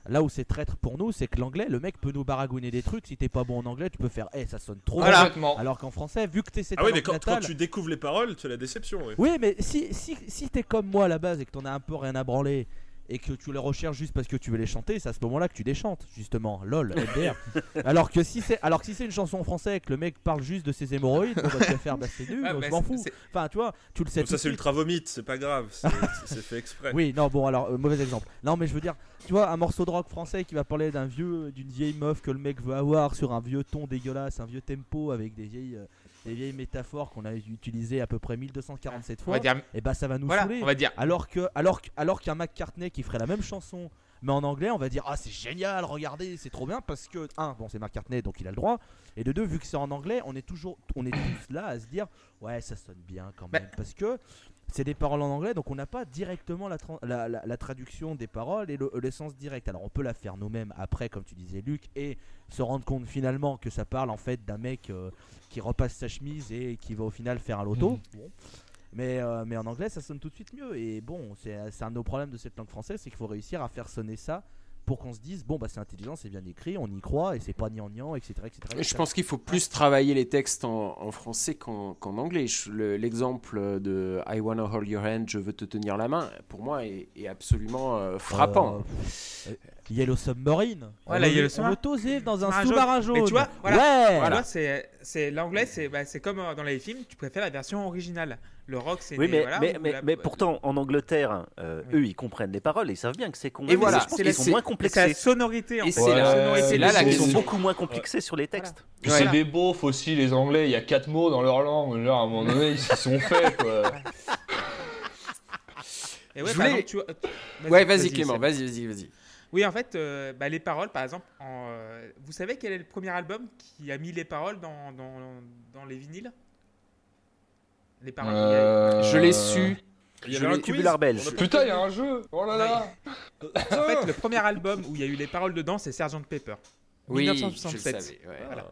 Là où c'est traître pour nous, c'est que l'anglais, le mec peut nous baragouiner des trucs. Si t'es pas bon en anglais, tu peux faire, eh, ça sonne trop. Voilà. Alors qu'en français, vu que t'es cette Ah oui, mais quand, natale- quand tu découvres les paroles, c'est la déception. oui. oui, mais si, si, si t'es comme moi à la base et que t'en as un peu rien à branler et que tu les recherches juste parce que tu veux les chanter, c'est à ce moment-là que tu les chantes, justement. Lol, alors que si c'est alors que si c'est une chanson en français et que le mec parle juste de ses hémorroïdes, bah, tu vas faire bah, c'est nul, Ah, je bah, m'en c'est- fous. Enfin, tu vois, tu le sais Donc tout ça c'est ultra vomite, c'est pas grave, c'est c'est fait exprès. Oui, non, bon, alors, euh, mauvais exemple. Non, mais je veux dire, tu vois, un morceau de rock français qui va parler d'un vieux, d'une vieille meuf que le mec veut avoir sur un vieux ton dégueulasse, un vieux tempo avec des vieilles, euh, des vieilles métaphores qu'on a utilisées à peu près 1247 On fois, dire, et bah ça va nous voilà, saouler. on va dire. Alors que, alors, que- alors qu'un McCartney qui ferait la même chanson, mais en anglais, on va dire ah c'est génial, regardez, c'est trop bien parce que un, bon c'est McCartney donc il a le droit, et de deux vu que c'est en anglais, on est toujours, on est tous là à se dire ouais ça sonne bien quand Bah- même parce que c'est des paroles en anglais donc on n'a pas directement la, tra- la, la- la traduction des paroles et le, le sens direct. Alors on peut la faire nous-mêmes après comme tu disais Luc et se rendre compte finalement que ça parle en fait d'un mec euh, qui repasse sa chemise et qui va au final faire un loto. Bon. Mais, euh, mais en anglais, ça sonne tout de suite mieux. Et bon, c'est un de nos problèmes de cette langue française, c'est qu'il faut réussir à faire sonner ça pour qu'on se dise, bon, bah c'est intelligent, c'est bien écrit, on y croit, et c'est pas gnangnan, etc. etc., Mais Je etc. pense qu'il faut plus travailler les textes en, en français qu'en qu'en anglais. Le- L'exemple de I wanna hold your hand, je veux te tenir la main, pour moi est, est absolument euh, frappant. Euh, euh, Yellow Submarine. Voilà, on Yellow on Submarine. toser dans un Sous-marin sous-marin jaune. Mais tu vois, voilà. Ouais. Tu vois, c'est, c'est l'anglais, c'est, bah, c'est comme dans les films, tu préfères la version originale. Le rock, c'est Oui, des- mais, voilà, mais, ou mais, la- mais pourtant, en Angleterre, euh, Oui. eux, ils comprennent les paroles et ils savent bien que c'est con. Et voilà, c'est qu'ils la- sont moins c'est la complexés. sonorité en Et fait. c'est la- sonorité c'est du là la son. Ils question. sont beaucoup moins complexés sur les textes. Puis Voilà. c'est des beaufs aussi, les Anglais. Il y a quatre mots dans leur langue. Genre, à un moment donné, ils s'y sont faits, quoi. Et ouais, voulais- exemple, tu Ouais, vas-y Clément, vas-y, vas-y, vas-y. Oui, en fait, euh, bah, les paroles, par exemple, en, euh, vous savez quel est le premier album qui a mis les paroles dans, dans, dans les vinyles? Les Euh, Je l'ai su. Il y Je avait un quiz. Putain, il y a un jeu. Oh là là. En fait, le premier album où il y a eu les paroles dedans, c'est Sgt Pepper. Oui, je le 1967. savais. ouais. Voilà.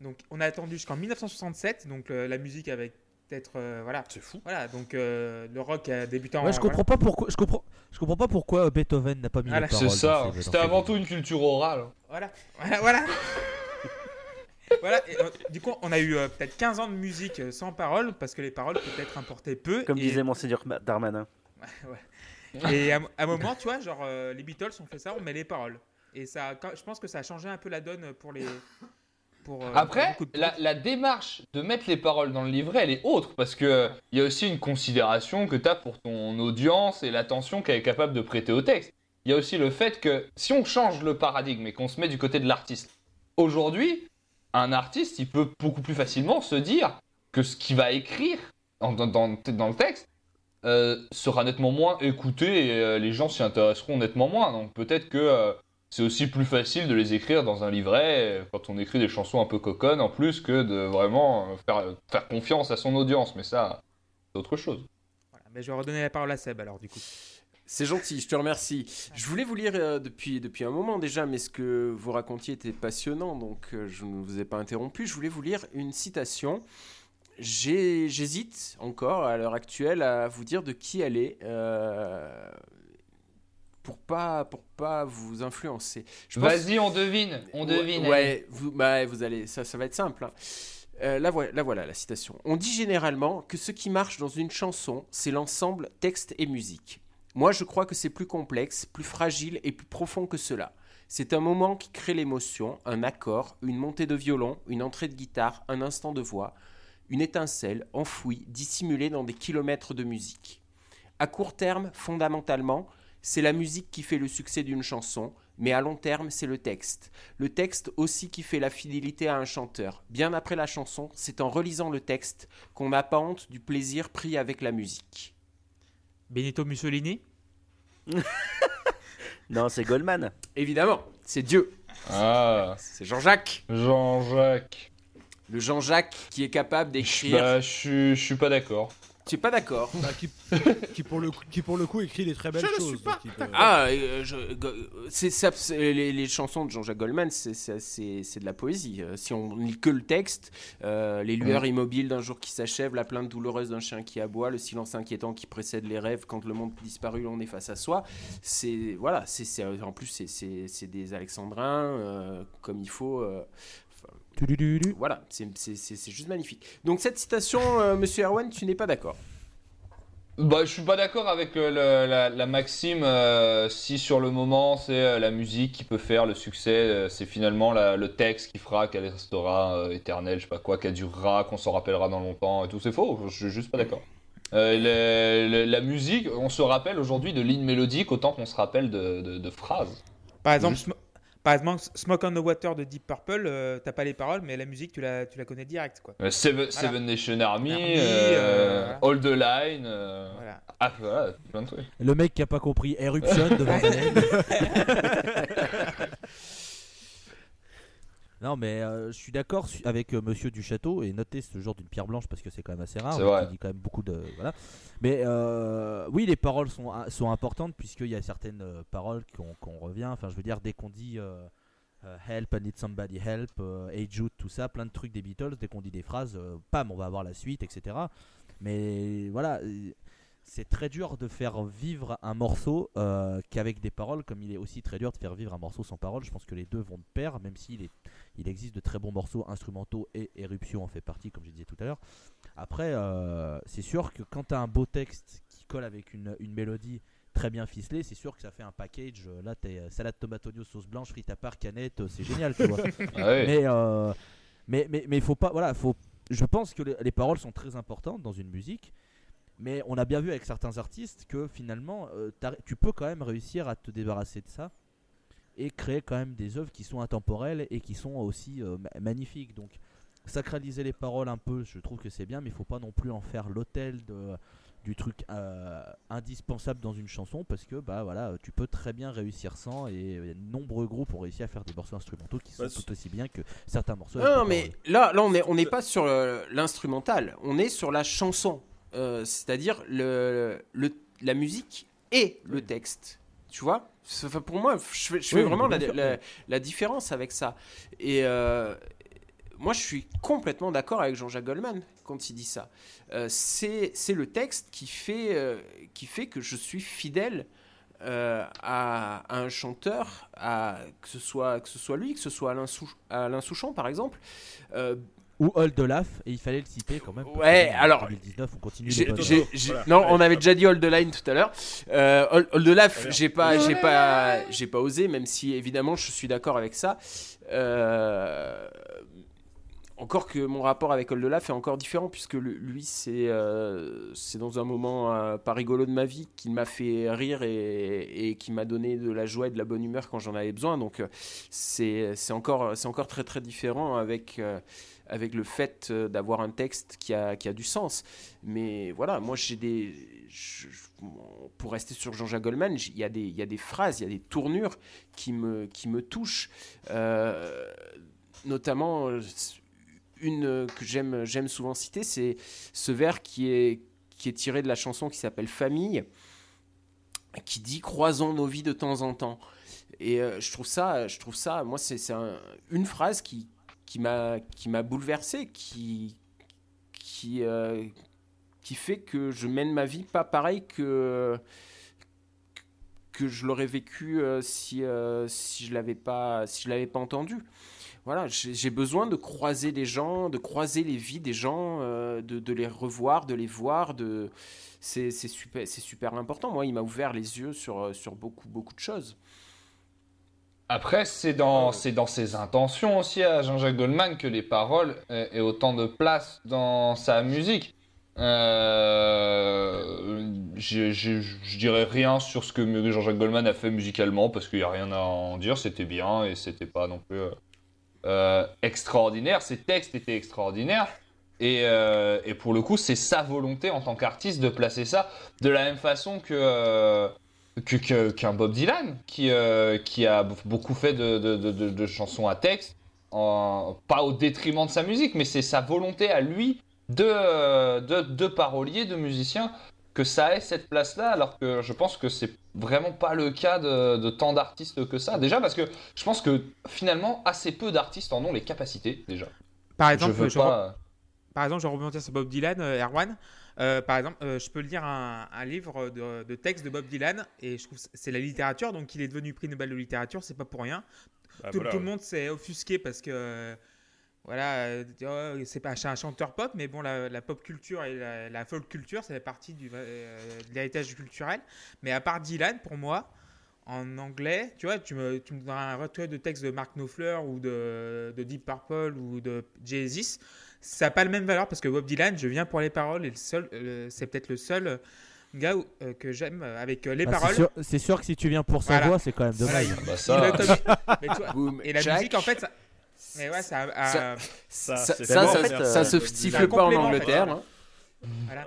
Donc, on a attendu jusqu'en 1967, donc euh, la musique avec peut-être. euh, voilà. C'est fou. Voilà, donc euh, le rock a débuté en. Ouais, je comprends pas pourquoi. Je comprends. Je comprends pas pourquoi Beethoven n'a pas mis Voilà. les paroles. C'est ça. C'était avant tout une culture orale. Voilà, voilà, voilà. Et, euh, du coup, on a eu euh, peut-être 15 ans de musique euh, sans paroles, parce que les paroles peut-être importaient peu. Comme et, disait Monseigneur Darmanin. et à, à un moment, tu vois, genre, euh, les Beatles ont fait ça, on met les paroles. Et ça, quand- je pense que ça a changé un peu la donne pour les. Pour, euh, Après, la démarche de mettre les paroles dans le livret, elle est autre parce que il y a aussi une considération que tu as pour ton audience et l'attention qu'elle est capable de prêter au texte. Il y a aussi le fait que si on change le paradigme et qu'on se met du côté de l'artiste, aujourd'hui, un artiste, il peut beaucoup plus facilement se dire que ce qu'il va écrire dans, le texte euh, sera nettement moins écouté et euh, les gens s'y intéresseront nettement moins. Donc peut-être que euh, c'est aussi plus facile de les écrire dans un livret quand on écrit des chansons un peu coconnes en plus que de vraiment faire, faire confiance à son audience. Mais ça, c'est autre chose. Voilà, mais je vais redonner la parole à Seb alors, du coup. C'est gentil, je te remercie. Je voulais vous lire euh, depuis, depuis un moment déjà, mais ce que vous racontiez était passionnant, donc euh, je ne vous ai pas interrompu. Je voulais vous lire une citation. J'hésite encore à l'heure actuelle à vous dire de qui elle est. euh, pour pas pour pas vous influencer. Pense- Vas-y, on devine, on devine. Ouais, ouais, vous, bah, vous allez, ça, ça va être simple. hein. Euh, là, voilà, là voilà la citation. On dit généralement que ce qui marche dans une chanson, c'est l'ensemble texte et musique. Moi, je crois que c'est plus complexe, plus fragile et plus profond que cela. C'est un moment qui crée l'émotion, un accord, une montée de violon, une entrée de guitare, un instant de voix, une étincelle enfouie, dissimulée dans des kilomètres de musique. À court terme, fondamentalement, c'est la musique qui fait le succès d'une chanson, mais à long terme, c'est le texte. Le texte aussi qui fait la fidélité à un chanteur. Bien après la chanson, c'est en relisant le texte qu'on appente du plaisir pris avec la musique. Benito Mussolini Non, c'est Goldman. Évidemment, c'est Dieu, Ah, c'est Jean-Jacques. Jean-Jacques. Le Jean-Jacques qui est capable d'écrire. Bah, je suis- je suis pas d'accord. Tu es pas d'accord Bah, qui, qui pour le, coup- qui pour le coup écrit des très belles Je ne choses. suis pas donc il peut- Ah, euh, je- c'est ça, c'est- les, les chansons de Jean-Jacques Goldman, c'est- c'est c'est- c'est de la poésie. Euh, Si on lit que le texte, euh, les lueurs immobiles d'un jour qui s'achève, la plainte douloureuse d'un chien qui aboie, le silence inquiétant qui précède les rêves, quand le monde disparu, on est face à soi. C'est voilà, c'est en plus c'est- c'est c'est des alexandrins euh, comme il faut. euh. Voilà, c'est juste magnifique. Donc cette citation, euh, Monsieur Erwan, tu n'es pas d'accord? Bah, je suis pas d'accord avec euh, le- la, la maxime. euh, si sur le moment c'est euh, la musique qui peut faire le succès, euh, c'est finalement la- le texte qui fera qu'elle restera euh, éternelle, je sais pas quoi, qu'elle durera, qu'on s'en rappellera dans longtemps et tout. C'est faux. Je suis juste pas d'accord. Euh, la musique, on se rappelle aujourd'hui de lignes mélodiques autant qu'on se rappelle de, de- de phrases. Par exemple, Juste- par exemple, Smoke on the Water de Deep Purple, euh, t'as pas les paroles, mais la musique, tu la, tu la connais direct. Quoi. Euh, Seven, Seven Nation Army, Army, euh, euh, All the Line, euh, Voilà. ah voilà, plein de trucs. Le mec qui a pas compris Eruption devant. Non, mais euh, je suis d'accord avec euh, Monsieur du Château et notez ce genre d'une pierre blanche parce que c'est quand même assez rare. C'est donc vrai. Il dit quand même beaucoup de voilà. Mais euh, oui, les paroles sont sont importantes puisqu'il y a certaines euh, paroles qu'on revient. Enfin, je veux dire, dès qu'on dit Help, I need somebody help, Hey Jude, tout ça, plein de trucs des Beatles. Dès qu'on dit des phrases, pam, on va avoir la suite, etc. Mais voilà. c'est très dur de faire vivre un morceau euh, qu'avec des paroles, comme il est aussi très dur de faire vivre un morceau sans paroles. Je pense que les deux vont de pair, même s'il est, il existe de très bons morceaux instrumentaux et Éruption en fait partie, comme je disais tout à l'heure. Après, euh, c'est sûr que quand tu as un beau texte qui colle avec une, une mélodie très bien ficelée, c'est sûr que ça fait un package. Euh, Là, t'es salade tomate oignon sauce blanche, frites à part, canette, euh, c'est génial, tu vois. Ah ouais. Mais euh, mais mais mais faut pas voilà faut je pense que les, les paroles sont très importantes dans une musique mais on a bien vu avec certains artistes que finalement euh, tu peux quand même réussir à te débarrasser de ça et créer quand même des œuvres qui sont intemporelles et qui sont aussi euh, ma- magnifiques donc sacraliser les paroles un peu je trouve que c'est bien mais il faut pas non plus en faire l'hôtel de du truc euh, indispensable dans une chanson parce que bah voilà tu peux très bien réussir sans et euh, de nombreux groupes ont réussi à faire des morceaux instrumentaux qui sont Bah, tout aussi bien que certains morceaux Non, mais là, là on n'est on n'est pas sur euh, l'instrumental, on est sur la chanson. Euh, C'est-à-dire le, le- la musique et le texte. Tu vois enfin, Pour moi, je fais, je fais Oui, vraiment la, différence avec ça. Et euh, moi, je suis complètement d'accord avec Jean-Jacques Goldman quand il dit ça. Euh, C'est c'est le texte qui fait, euh, qui fait que je suis fidèle euh, à, à un chanteur, à, que, ce soit, que ce soit lui, que ce soit Alain, Sou- Alain Souchon par exemple. Euh, ou Old Olaf et il fallait le citer quand même Ouais, alors, 2019 on continue j'ai- les bonnes j'ai- œuvres. j'ai- Voilà. non, on avait déjà dit Old the Line tout à l'heure. Euh, Old Old the Laf, Très bien. j'ai pas, j'ai pas, j'ai pas osé, même si évidemment je suis d'accord avec ça. Euh, encore que mon rapport avec Old the Laf est encore différent puisque lui c'est, euh, c'est dans un moment euh, pas rigolo de ma vie qu'il m'a fait rire et, et qui m'a donné de la joie et de la bonne humeur quand j'en avais besoin. Donc euh, c'est, c'est encore, c'est encore très très différent avec. Avec le fait euh, d'avoir un texte qui a, qui a du sens. Mais voilà, moi j'ai des. pour rester sur Jean-Jacques Goldman, il y, a des- y a des phrases, il y a des tournures qui me, qui me touchent. Euh, notamment, une que j'aime j'aime souvent citer, c'est ce vers qui est, qui est tiré de la chanson qui s'appelle Famille, qui dit Croisons nos vies de temps en temps. Et euh, je trouve ça, je trouve ça, moi, c'est c'est un- une phrase qui, qui m'a qui m'a bouleversé, qui qui euh, qui fait que je mène ma vie pas pareil que que je l'aurais vécu euh, si euh, si je l'avais pas si je l'avais pas entendu. Voilà, j'ai besoin de croiser les gens, de croiser les vies des gens, de, de les revoir, de les voir, de c'est super c'est super important. Moi, il m'a ouvert les yeux sur sur beaucoup beaucoup de choses. Après, c'est dans, c'est dans ses intentions aussi à Jean-Jacques Goldman que les paroles aient, autant de place dans sa musique. Euh, je, je, je dirais rien sur ce que Jean-Jacques Goldman a fait musicalement parce qu'il n'y a rien à en dire. C'était bien et c'était pas non plus euh, euh, extraordinaire. Ses textes étaient extraordinaires. Et, euh, et pour le coup, c'est sa volonté en tant qu'artiste de placer ça de la même façon que. Euh, qu'un Bob Dylan qui, euh, qui a beaucoup fait de, de- de- chansons à texte, en- pas au détriment de sa musique, mais c'est sa volonté à lui de, euh, de, de parolier, de musicien, que ça ait cette place-là, alors que je pense que c'est vraiment pas le cas de, tant d'artistes que ça. Déjà parce que je pense que finalement assez peu d'artistes en ont les capacités déjà. Par Je exemple, veux je, pas. par exemple, je vais rebondir sur Bob Dylan, euh, Erwan. Euh, par exemple, euh, je peux lire un, un livre de, de texte de Bob Dylan et je trouve que c'est la littérature, donc il est devenu prix Nobel de littérature, c'est pas pour rien. Ah, tout, voilà, tout le monde s'est offusqué parce que voilà, euh, oh, c'est pas un chanteur pop, mais bon, la, la pop culture et la, la folk culture, ça fait partie du, euh, de l'héritage culturel. Mais à part Dylan, pour moi, en anglais, tu vois, tu me, tu me donnes un retrait de texte de Mark Knopfler ou de, de Deep Purple ou de Jay-Z, ça n'a pas la même valeur parce que Bob Dylan, je viens pour les paroles et le seul, euh, c'est peut-être le seul gars où- euh, que j'aime euh, avec euh, les Bah, c'est paroles. sûr- C'est sûr, que si tu viens pour sa Voilà. voix, c'est quand même dommage. Voilà, Bah ça. mais tu vois, Boom, et la Jack. musique, en fait, ça, mais ouais, ça, a- Ça- Ça, Ça, en fait, ça euh, se siffle pas en complément, en fait. Angleterre. hein. Voilà.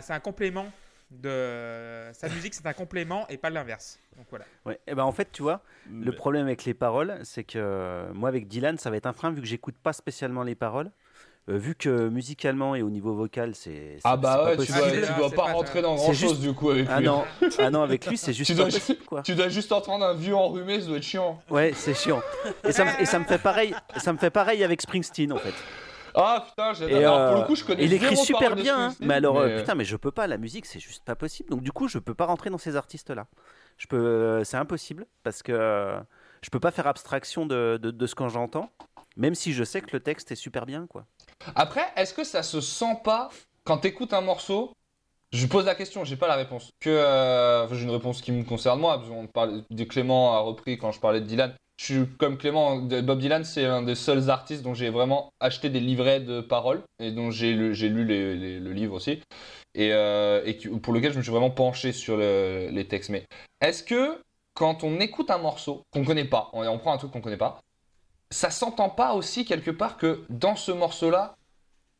C'est un, complément de sa musique, c'est un complément et pas l'inverse. Donc voilà. Ouais. Et ben en fait, tu vois, le problème avec les paroles, c'est que euh, moi avec Dylan, ça va être un frein vu que j'écoute pas spécialement les paroles. Euh, vu que musicalement et au niveau vocal, c'est. Ah bah pas ouais, tu dois, Ah, tu c'est dois pas pas ça. rentrer dans grand juste- chose du coup avec Ah lui. non, ah non, avec lui, c'est juste Tu pas dois, possible quoi. tu dois juste entendre un vieux enrhumé, ça doit être chiant. Ouais, c'est chiant. Et ça, me- et ça me fait pareil. Ça me fait pareil avec Springsteen en fait. Ah putain, j'adore. Euh, pour le coup, je connais il écrit super bien, hein. Mais alors euh, putain, mais je peux pas. La musique, c'est juste pas possible. Donc du coup, je peux pas rentrer dans ces artistes-là. Je peux, euh, c'est impossible parce que euh, je peux pas faire abstraction de, de, de ce que j'entends, même si je sais que le texte est super bien, quoi. Après, est-ce que ça se sent pas quand t'écoutes un morceau? Je pose la question, j'ai pas la réponse. Que euh, j'ai une réponse qui me concerne moi. Parce de Clément a repris quand je parlais de Dylan. Je suis comme Clément. Bob Dylan, c'est un des seuls artistes dont j'ai vraiment acheté des livrets de paroles et dont j'ai lu, le livre aussi et, euh, pour lequel je me suis vraiment penché sur le- les textes. Mais est-ce que quand on écoute un morceau qu'on connaît pas, on, on prend un truc qu'on connaît pas, ça s'entend pas aussi quelque part que dans ce morceau-là,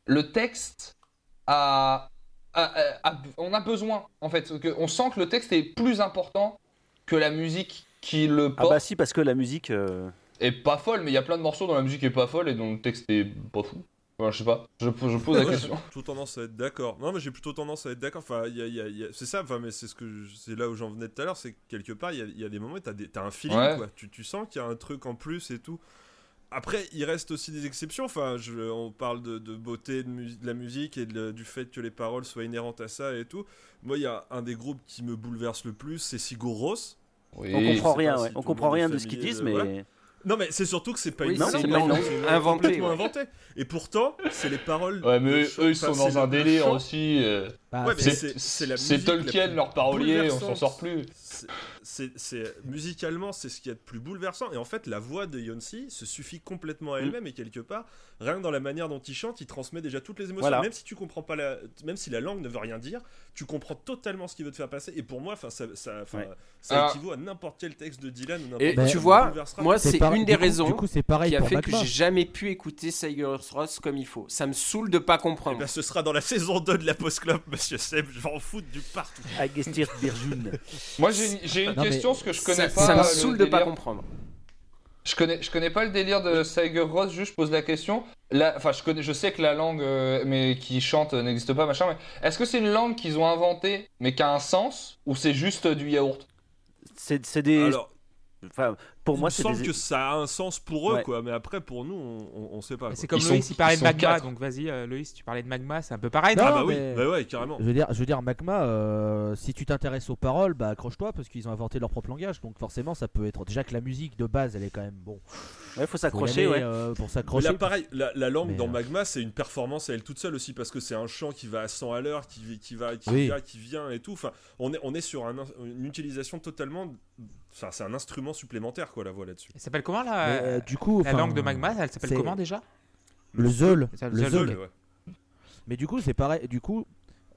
le texte a, a- a- a- on a besoin en fait, que on sent que le texte est plus important que la musique qui le Ah porte. bah si, parce que la musique. euh, est pas folle, mais il y a plein de morceaux dont la musique est pas folle et dont le texte est pas fou. Enfin, je sais pas, je, je pose la question. J'ai plutôt tendance à être d'accord. Non, mais j'ai plutôt tendance à être d'accord. Enfin, il y a- il y a- y a- c'est ça. Enfin, mais c'est ce que je- c'est là où j'en venais tout à l'heure. C'est que quelque part, il y a, il y a des moments où t'as des- t'as un feeling, Ouais. quoi. Tu, tu sens qu'il y a un truc en plus et tout. Après, il reste aussi des exceptions. Enfin, je- on parle de, de beauté de, mus- de la musique et de- du fait que les paroles soient inhérentes à ça et tout. Moi, il y a un des groupes qui me bouleverse le plus, c'est Sigur Rós. Oui. on comprend rien, pas ouais. si on comprend rien de ce qu'ils disent, mais. Non, mais c'est surtout que c'est pas Oui, une non, langue, c'est pas une langue. c'est Inventée, complètement ouais. inventé. Et pourtant, c'est les paroles. Ouais, mais eux, ils sont dans un délire aussi. euh, Bah, Ouais, c'est- c'est- c'est la c'est musique la Tolkien, leur parolier, on s'en sort plus. C'est- musicalement, c'est ce qui est de plus bouleversant. Et en fait, la voix de Yonsei se suffit complètement à Mm. elle-même. Et quelque part, rien que dans la manière dont il chante, il transmet déjà toutes les émotions. Voilà. Même si tu comprends pas la, même si la langue ne veut rien dire, tu comprends totalement ce qu'il veut te faire passer. Et pour moi, enfin, ça, ça, enfin, Ouais. ça Ah. équivaut à n'importe quel texte de Dylan ou n'importe Et quel tu vois, moi, c'est une des du coup- raisons Du coup, c'est pareil qui a pour fait que j'ai jamais pu écouter Sigur Ross comme il faut. Ça me saoule de pas Eh comprendre. ben, ce sera dans la saison 2 de la Post Club, monsieur Seb. Je vais en foutre du partout. Agestir Birjun. Moi, j'ai une, j'ai une Non, question, parce que je connais ça, pas. ça me le saoule de pas comprendre. Je connais, je connais pas le délire de Tiger Ross, juste je pose la question. La- Enfin, je, connais, je sais que la langue euh, mais qui chante euh, n'existe pas, machin, mais est-ce que c'est une langue qu'ils ont inventée, mais qui a un sens, ou c'est juste euh, du yaourt? C'est c'est des. Alors, Enfin, pour il moi, me semble des. que ça a un sens pour eux, Ouais. quoi. Mais après, pour nous, on, on, on sait pas. C'est comme Ils Loïs, sont- il parlait de magma, quatre. donc vas-y, euh, Loïs, tu parlais de magma, c'est un peu pareil. Non, Ah bah oui, mais- bah ouais, carrément. Je veux dire, je veux dire, Magma, euh, si tu t'intéresses aux paroles, bah accroche-toi parce qu'ils ont inventé leur propre langage. Donc forcément, ça peut être. Déjà que la musique de base, elle est quand même bon. Ouais, faut s'accrocher, ouais. euh, pour s'accrocher. là, pareil, la, la langue Mais, dans euh, Magma, c'est une performance à elle toute seule aussi parce que c'est un chant qui va à 100 à l'heure, qui, qui va, qui Oui. va, qui vient et tout. Enfin, on est, on est sur un, une utilisation totalement. Enfin, c'est un instrument supplémentaire, quoi, la voix là-dessus. Elle s'appelle comment la, euh, du coup, la langue de magma Elle s'appelle comment déjà? Le Zeul. Le Le Zeul. Ouais. Mais du coup, c'est pareil. Du coup,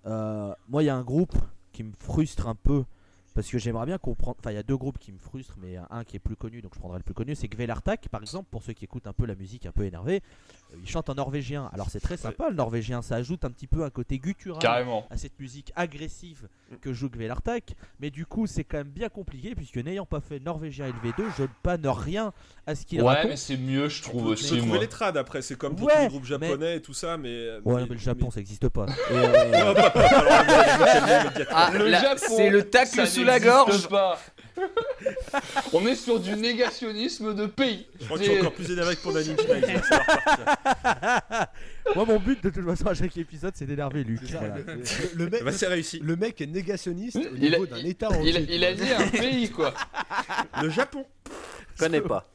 euh, moi, il y a un groupe qui me frustre un peu. Parce que j'aimerais bien comprendre. Enfin, il y a deux groupes qui me frustrent, mais un qui est plus connu, donc je prendrai le plus connu. C'est Gvelartak, par exemple, pour ceux qui écoutent un peu la musique un peu énervée. Euh, il chante en norvégien. Alors, c'est très sympa le norvégien. Ça ajoute un petit peu un côté guttural Carrément. à cette musique agressive que joue Gvelartak. Mais du coup, c'est quand même bien compliqué, puisque n'ayant pas fait norvégien LV2, je ne panne rien à ce qu'il Ouais, raconte. mais c'est mieux, je trouve Tu peux aussi, trouver les trades après, c'est comme pour Ouais, tous les groupes mais- japonais et tout ça, mais. Ouais, mais le Japon, ça n'existe pas. Euh, Ah, bah, bah. Ah, Le Japon, c'est le tacle ça sous la gorge. pas. On est sur du négationnisme de pays. Je crois que je suis encore plus énervé que pour ça va repartir. Moi, mon but de toute façon à chaque épisode, c'est d'énerver Luc. C'est ça, Voilà. le, le- le mec, Bah, c'est réussi. le mec est négationniste au Il a- niveau d'un il- état Il, entier. il a dit un pays, quoi. Le Japon. Je connais pas.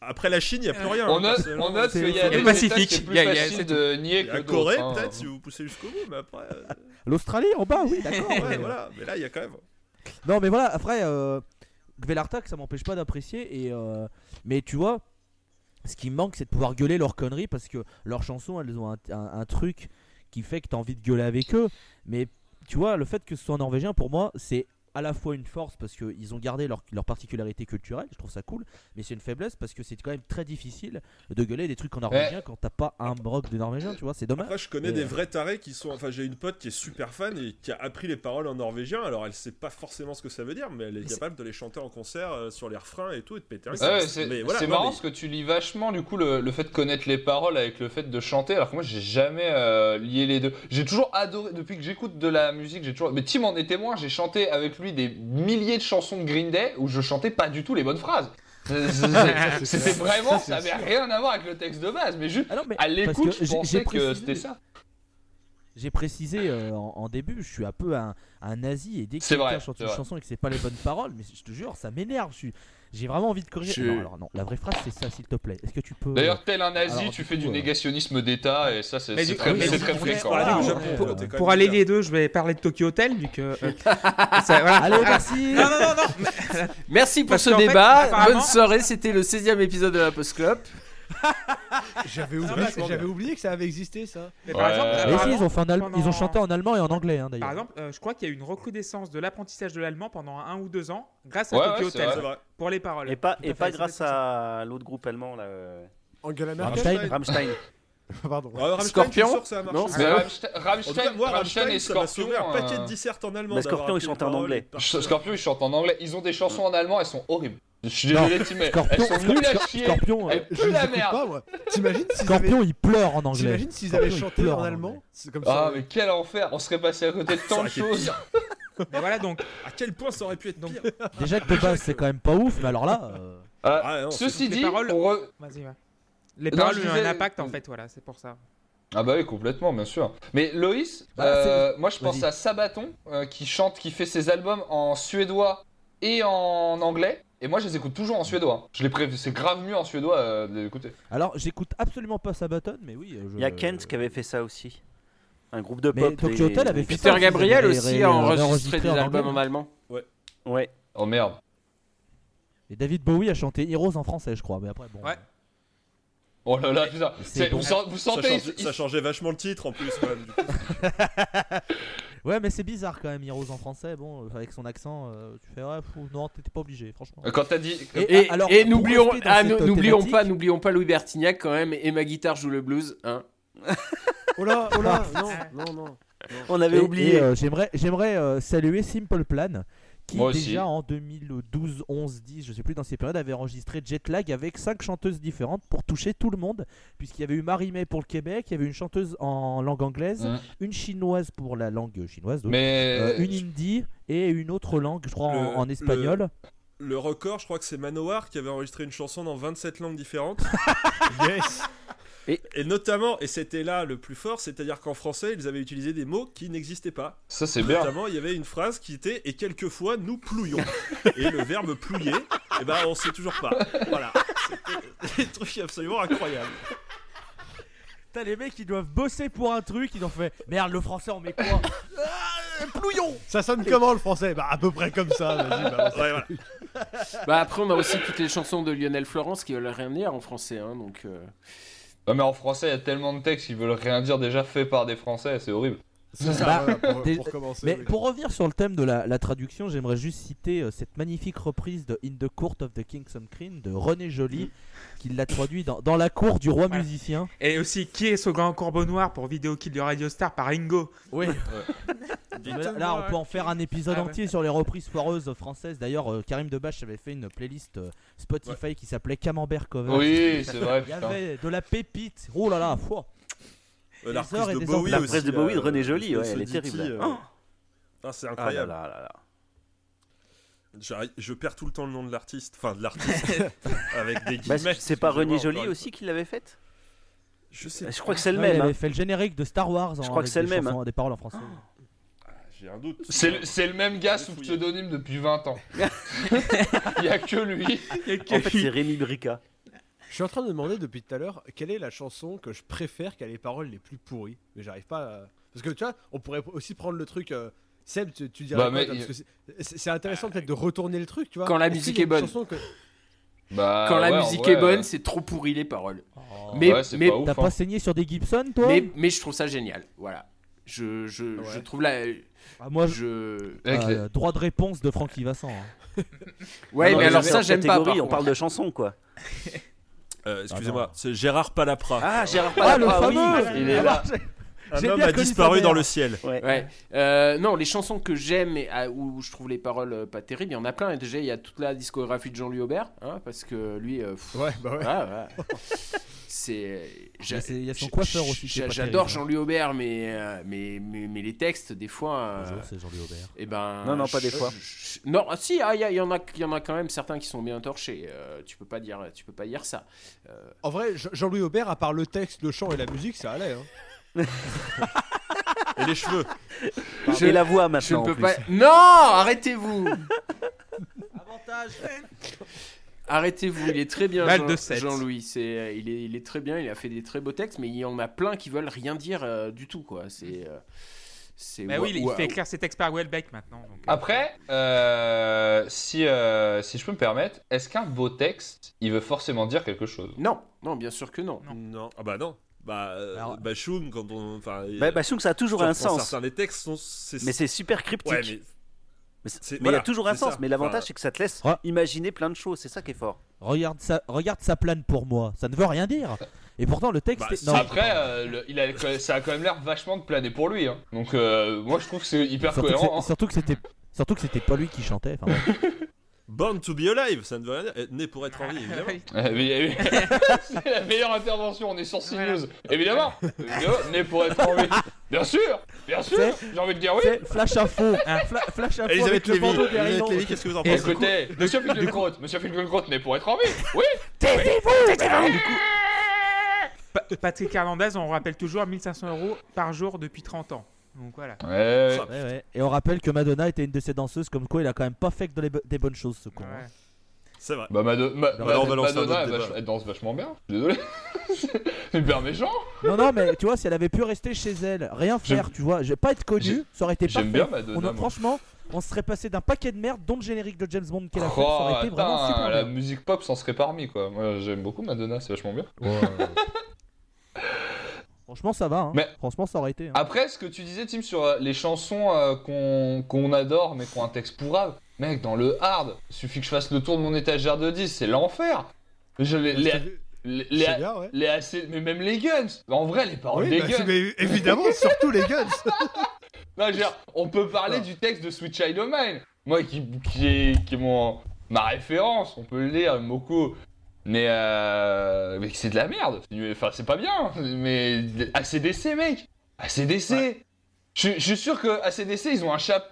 Après la Chine, il n'y a plus rien. On hein, note, on qu'il y a c'est des Pacifique. États qui est plus Il y a- il y a- facile de nier Il y que a d'autres. Corée, hein. peut-être, si vous poussez jusqu'au bout, mais après. euh, L'Australie en bas, oui, d'accord. ouais, mais, euh, voilà. Mais là, il y a quand même. Non, mais voilà, après, euh, Gvelartak, ça m'empêche pas d'apprécier. Et euh, Mais tu vois, ce qui me manque, c'est de pouvoir gueuler leurs conneries parce que leurs chansons, elles ont un, truc qui fait que tu as envie de gueuler avec eux. Mais tu vois, le fait que ce soit en norvégien, pour moi, c'est à la fois une force parce qu'ils ont gardé leur, leur particularité culturelle, je trouve ça cool, mais c'est une faiblesse parce que c'est quand même très difficile de gueuler des trucs en norvégien quand t'as pas un broc de norvégien, tu vois, c'est dommage. Après, je connais Et, des euh, vrais tarés qui sont. Enfin, j'ai une pote qui est super fan et qui a appris les paroles en norvégien. Alors, elle sait pas forcément ce que ça veut dire, mais elle est Mais capable de les chanter en concert euh, sur les refrains et tout et de péter un ouais, c'est voilà, marrant mais- parce que tu lis vachement du coup le, le fait de connaître les paroles avec le fait de chanter alors que moi j'ai jamais euh, lié les deux. J'ai toujours adoré depuis que j'écoute de la musique, j'ai toujours mais Tim en est témoin, j'ai chanté avec lui des milliers de chansons de Green Day où je chantais pas du tout les bonnes phrases. C'est- c'est- C'était vraiment, ça avait rien à voir avec le texte de base, mais juste Ah non, mais à l'écoute, je j'ai- pensais que précisé- c'était ça. J'ai précisé euh, en, en début, je suis un peu un, un nazi et dès que C'est quelqu'un chante une vrai. chanson et que c'est pas les bonnes paroles, mais je te jure, ça m'énerve. je suis- J'ai vraiment envie de corriger. Je- Non, alors non, la vraie phrase c'est ça, s'il te plaît. Est-ce que tu peux. D'ailleurs, tel un nazi, Alors, tu fais coup, du euh, négationnisme d'État et ça c'est très, fréquent. voilà, pour- pour- Pour aller les deux, je vais parler de Tokyo Hotel, vu que. euh, ça- voilà. Allez, merci Non, non, non, Merci pour Parce ce fait, débat. Bonne soirée. C'était le 16e épisode de la Post Club. J'avais oublié, j'avais oublié que ça avait existé ça. mais par Ouais. exemple, Mais Mais si, apparemment, ils ont, fait en al- pendant- ils ont chanté en allemand et en anglais hein, d'ailleurs. Par exemple, euh, je crois qu'il y a eu une reconnaissance de l'apprentissage de l'allemand pendant un ou deux ans grâce à Ouais, Tokyo Hotel pour les paroles. Et pas, Tout et pas grâce ça. à l'autre groupe allemand, là. euh, Angela. Merkel. Rammstein. Pardon. Ah, Rammstein, Scorpion sûr ça. Non, Mais. Rammstein, moi, Rammstein Rammstein, et ça Scorpion. sauvé un paquet euh, de dissertes en allemand. Mais Scorpion, ils chantent en anglais. Scorpion, ils chantent en anglais. Ils ont des chansons en allemand, elles sont horribles. Je suis désolé, mais Scorpion, elles sont nulles à Scor- chier. Scorpion, euh, Elles puent la merde. pas moi. T'imagines avaient, Scorpion, il pleure en anglais. t'imagines s'ils avaient chanté en en allemand comme Ah, ça. mais quel enfer On serait passé à côté de tant de choses. Mais voilà, donc, À quel point ça aurait pu être Donc- pire Déjà que de base, c'est quand même pas ouf, mais alors là. euh, Ah, non, Ceci les dit, paroles- re- vas-y, va. Les Non, paroles je ont eu disais- un impact en fait, voilà, c'est pour ça. Ah bah oui, complètement, bien sûr. Mais Loïs, Bah, euh, moi je pense à Sabaton, euh, qui chante, qui fait ses albums en suédois et en anglais. Et moi je les écoute toujours en suédois. Je les pré... C'est grave mieux en suédois euh, d'écouter. Alors, j'écoute absolument pas Sabaton, mais oui. euh, je- Il y a Kent qui avait fait ça aussi. Un groupe de Mais pop. Tokyo des- Hotel avait fait Peter ça, Gabriel aussi a ré- enregistré des en albums en allemand. Ouais. Oh merde. Et David Bowie a chanté Heroes en français, je crois. Mais après, bon. Ouais. Oh là là, putain. Vous, vous Ça, sentez. change- ça changeait vachement le titre en plus. quand même, du coup. Ouais, mais c'est bizarre quand même, Heroes en français. Bon, euh, avec son accent, euh, tu fais ouais, fou, non, t'étais pas obligé, franchement. Quand t'as dit. Et- Et, alors, et n'oublions ah, pas, n'oublions pas Louis Bertignac quand même. Et ma guitare joue le blues. Hein. Oh là, oh là, non, non, non. On avait Et- oublié. euh, j'aimerais, j'aimerais euh, saluer Simple Plan, qui Moi aussi. déjà en 2012, 11, 10, je sais plus dans ces périodes, avait enregistré Jetlag avec cinq chanteuses différentes pour toucher tout le monde, puisqu'il y avait eu Marie-May pour le Québec, il y avait une chanteuse en langue anglaise, Hum. une chinoise pour la langue chinoise, donc, Mais. euh, une hindi et une autre langue, je crois, Le- en espagnol. Le record, je crois que c'est Manowar qui avait enregistré une chanson dans 27 langues différentes. Yes. Et, et notamment, et c'était là le plus fort, c'est-à-dire qu'en français, ils avaient utilisé des mots qui n'existaient pas. Ça c'est bien. Notamment, il y avait une phrase qui était Et quelquefois, nous plouions. et le verbe plouiller, et ben on sait toujours pas. Voilà. C'était des trucs absolument incroyables. T'as les mecs qui doivent bosser pour un truc, ils ont fait merde, le français on met quoi Ah, Plouillon Ça sonne comment le français? Bah à peu près comme ça. Vas-y, balance. Ouais, voilà. Bah après, on a aussi toutes les chansons de Lionel Florence qui veulent rien dire en français. Hein, donc, euh, Ouais, mais en français, il y a tellement de textes qui veulent rien dire déjà fait par des français, c'est horrible. C'est ça, Bah, voilà, pour, des- pour commencer. Mais oui. pour revenir sur le thème de la, la traduction, j'aimerais juste citer euh, cette magnifique reprise de In the Court of the King's Queen de René Joly, qui l'a traduit dans, dans la cour du roi Ouais. musicien. Et aussi, qui est ce grand corbeau noir pour Vidéo Kill du Radio Star par Ringo Oui. là, là, on peut en faire un épisode Ah ouais. entier sur les reprises foireuses françaises. D'ailleurs, euh, Karim Debache avait fait une playlist euh, Spotify qui s'appelait Camembert Cover. Oui, c'est vrai, Il y avait de la pépite. Oh là là, foi. Euh, la reprise de Bowie. La reprise de Bowie de là, René Joly, ouais, elle est terrible. euh, Oh. Ah, c'est Ah là incroyable. là là là. J'arrive- Je perds tout le temps le nom de l'artiste. Enfin, de l'artiste. avec des Bah, guillemets. c'est pas René Joly aussi qui l'avait faite? Je sais. Je crois que c'est le Ouais, il même. avait hein. fait le générique de Star Wars. Je en- crois que c'est le même, chansons- Des paroles en français. J'ai un doute. C'est le, même gars sous pseudonyme depuis 20 ans. Il y a que lui. En fait, c'est Rémi Brica. Je suis en train de me demander depuis tout à l'heure quelle est la chanson que je préfère qui a les paroles les plus pourries? Mais j'arrive pas à... Parce que tu vois, on pourrait aussi prendre le truc. euh, Seb, tu, tu dirais Bah, quoi, mais c'est- intéressant peut-être de retourner le truc, tu vois. Quand la musique est bonne. que- Bah, Quand la ouais, musique est bonne, euh, c'est trop pourri les paroles. Oh. Mais- mais- pas ouf, T'as hein. pas saigné sur des Gibson, toi? Mais, mais je trouve ça génial. Voilà. Je, je, Ouais. je trouve la. Ah, Moi, je... Les- euh, droit de réponse de Francky Vincent. hein. Ouais, Non, mais mais alors ça, j'aime pas. par on contre. parle de chansons, quoi. Euh, Excusez-moi, c'est Gérard Palapra. Ah, Gérard Ah, le Palapra, oui. fameux il est là. Un homme a disparu dans le ciel. Ouais. Ouais. Euh, non, les chansons que j'aime et ah, où je trouve les paroles euh, pas terribles, il y en a plein. Et déjà, il y a toute la discographie de Jean-Louis Aubert, hein, parce que lui. euh, pff, Ouais, bah ouais. C'est. c'est- il y a son coiffeur aussi J'adore hein. Jean-Louis Aubert, mais, euh, mais, mais, mais les textes, des fois. Bonjour, c'est Jean-Louis Aubert. eh ben, Non, non, pas des fois. non, ah, si, ah, il y, en a, il y en a quand même certains qui sont bien torchés. euh, tu peux pas dire, tu peux pas dire ça. Euh, En vrai, Jean- Jean-Louis Aubert, à part le texte, le chant et la musique, ça allait. Hein. Et les cheveux. Et la voix je maintenant. en peux plus. pas. Non, arrêtez-vous. Avantage Arrêtez-vous, il est très bien, Jean-. Jean-Louis. C'est, euh, il est, il est très bien. Il a fait des très beaux textes, mais il y en a plein qui veulent rien dire euh, du tout, quoi. C'est, euh, c'est. Bah oui, il fait écrire ses textes par Welbeck maintenant. donc, euh, Après, euh, si, euh, si je peux me permettre, est-ce qu'un beau texte, il veut forcément dire quelque chose? Non, non, bien sûr que non. Non. Non. Ah bah non. Bah, euh, Alors- Bashung, quand on. Enfin, Bah, bah, que ça a toujours un sens. Certains des textes sont. c'est- Mais c'est super cryptique. Ouais, mais. Il y a toujours un sens. ça. Mais l'avantage, Enfin, c'est que ça te laisse Ouais. imaginer plein de choses. C'est ça qui est fort. Regarde ça, regarde ça plane pour moi. Ça ne veut rien dire. Et pourtant, le texte. Bah, est... non, Après, euh, le- il a, ça a quand même l'air vachement de planer pour lui. hein. Donc, euh, moi, je trouve que c'est hyper surtout, que cohérent. c'est- surtout que c'était. Surtout que c'était pas lui qui chantait. Born to be alive, ça ne veut rien dire. Eh, Né pour être en vie, évidemment. oui. hein. Eh eh c'est la meilleure intervention, on est sur CNews. Évidemment, Évidemment, né pour être en vie. Bien sûr, bien sûr, j'ai envie de dire oui. Flash info. hein, fla- flash info Elisabeth avec le Lévy, Lévy, qu'est-ce que vous en pensez Écoutez, monsieur Finkielkraut, monsieur Finkielkraut, né pour être en vie. Oui, Pa- Patrick Hernandez, on rappelle toujours 1500 euros par jour depuis 30 ans. Donc voilà. Ouais, Ouais, ouais. Et on rappelle que Madonna était une de ces danseuses, comme quoi il a quand même pas fait que dans les bo- des bonnes choses, ce con. hein. Ouais. C'est vrai. Bah, Mado- Ma- Bah, Ma- on va lancer un Madonna, autre elle, débat. vache- elle danse vachement bien. Désolé. c'est hyper méchant. Non, non, mais tu vois, si elle avait pu rester chez elle, rien faire, J'aime- tu vois, j'ai pas être connu, J'ai- ça aurait été J'aime parfait. bien Madonna. On a- moi. franchement, on se serait passé d'un paquet de merde, dont le générique de James Bond qu'elle a fait, ça Oh, aurait été vraiment attends, super la bien. musique pop s'en serait parmi quoi. Moi j'aime beaucoup Madonna, c'est vachement bien. Franchement, ça va. Hein. Mais- Franchement, ça aurait été. hein. Après, ce que tu disais, Tim, sur euh, les chansons euh, qu'on qu'on adore mais qui ont un texte pourrave, mec, dans le hard, il suffit que je fasse le tour de mon étagère de 10, c'est l'enfer. Je, les, les, les, les- C'est bien, ouais. les AC mais même les Guns. En vrai, les paroles Oui, des bah, Guns. mais évidemment, surtout les guns. Non, je veux dire, on peut parler Non. du texte de Sweet Child of Mine. Moi, qui, qui est, qui est mon, ma référence, on peut le lire, Moko. Mais, euh, mais c'est de la merde. Enfin, c'est pas bien. Mais ACDC, mec. ACDC. Je, je suis sûr que ACDC, ils ont un chapeau.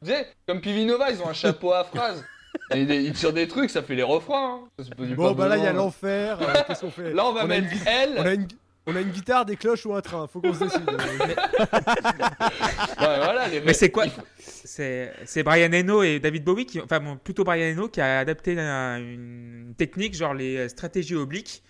Comme Pivinova, ils ont un chapeau à phrase. Et des- ils tirent des trucs, ça fait les refrains. hein. Ça, Bon, pas bah là, il y a l'enfer. euh, Qu'est-ce qu'on fait Là, on va mettre une, elle. on, a une, on a une guitare, des cloches ou un train. Faut qu'on se décide. Ouais, voilà, les Mais c'est quoi il faut- C'est Brian Eno et David Bowie qui, enfin bon, plutôt Brian Eno qui a adapté un- une technique genre les euh, stratégies obliques.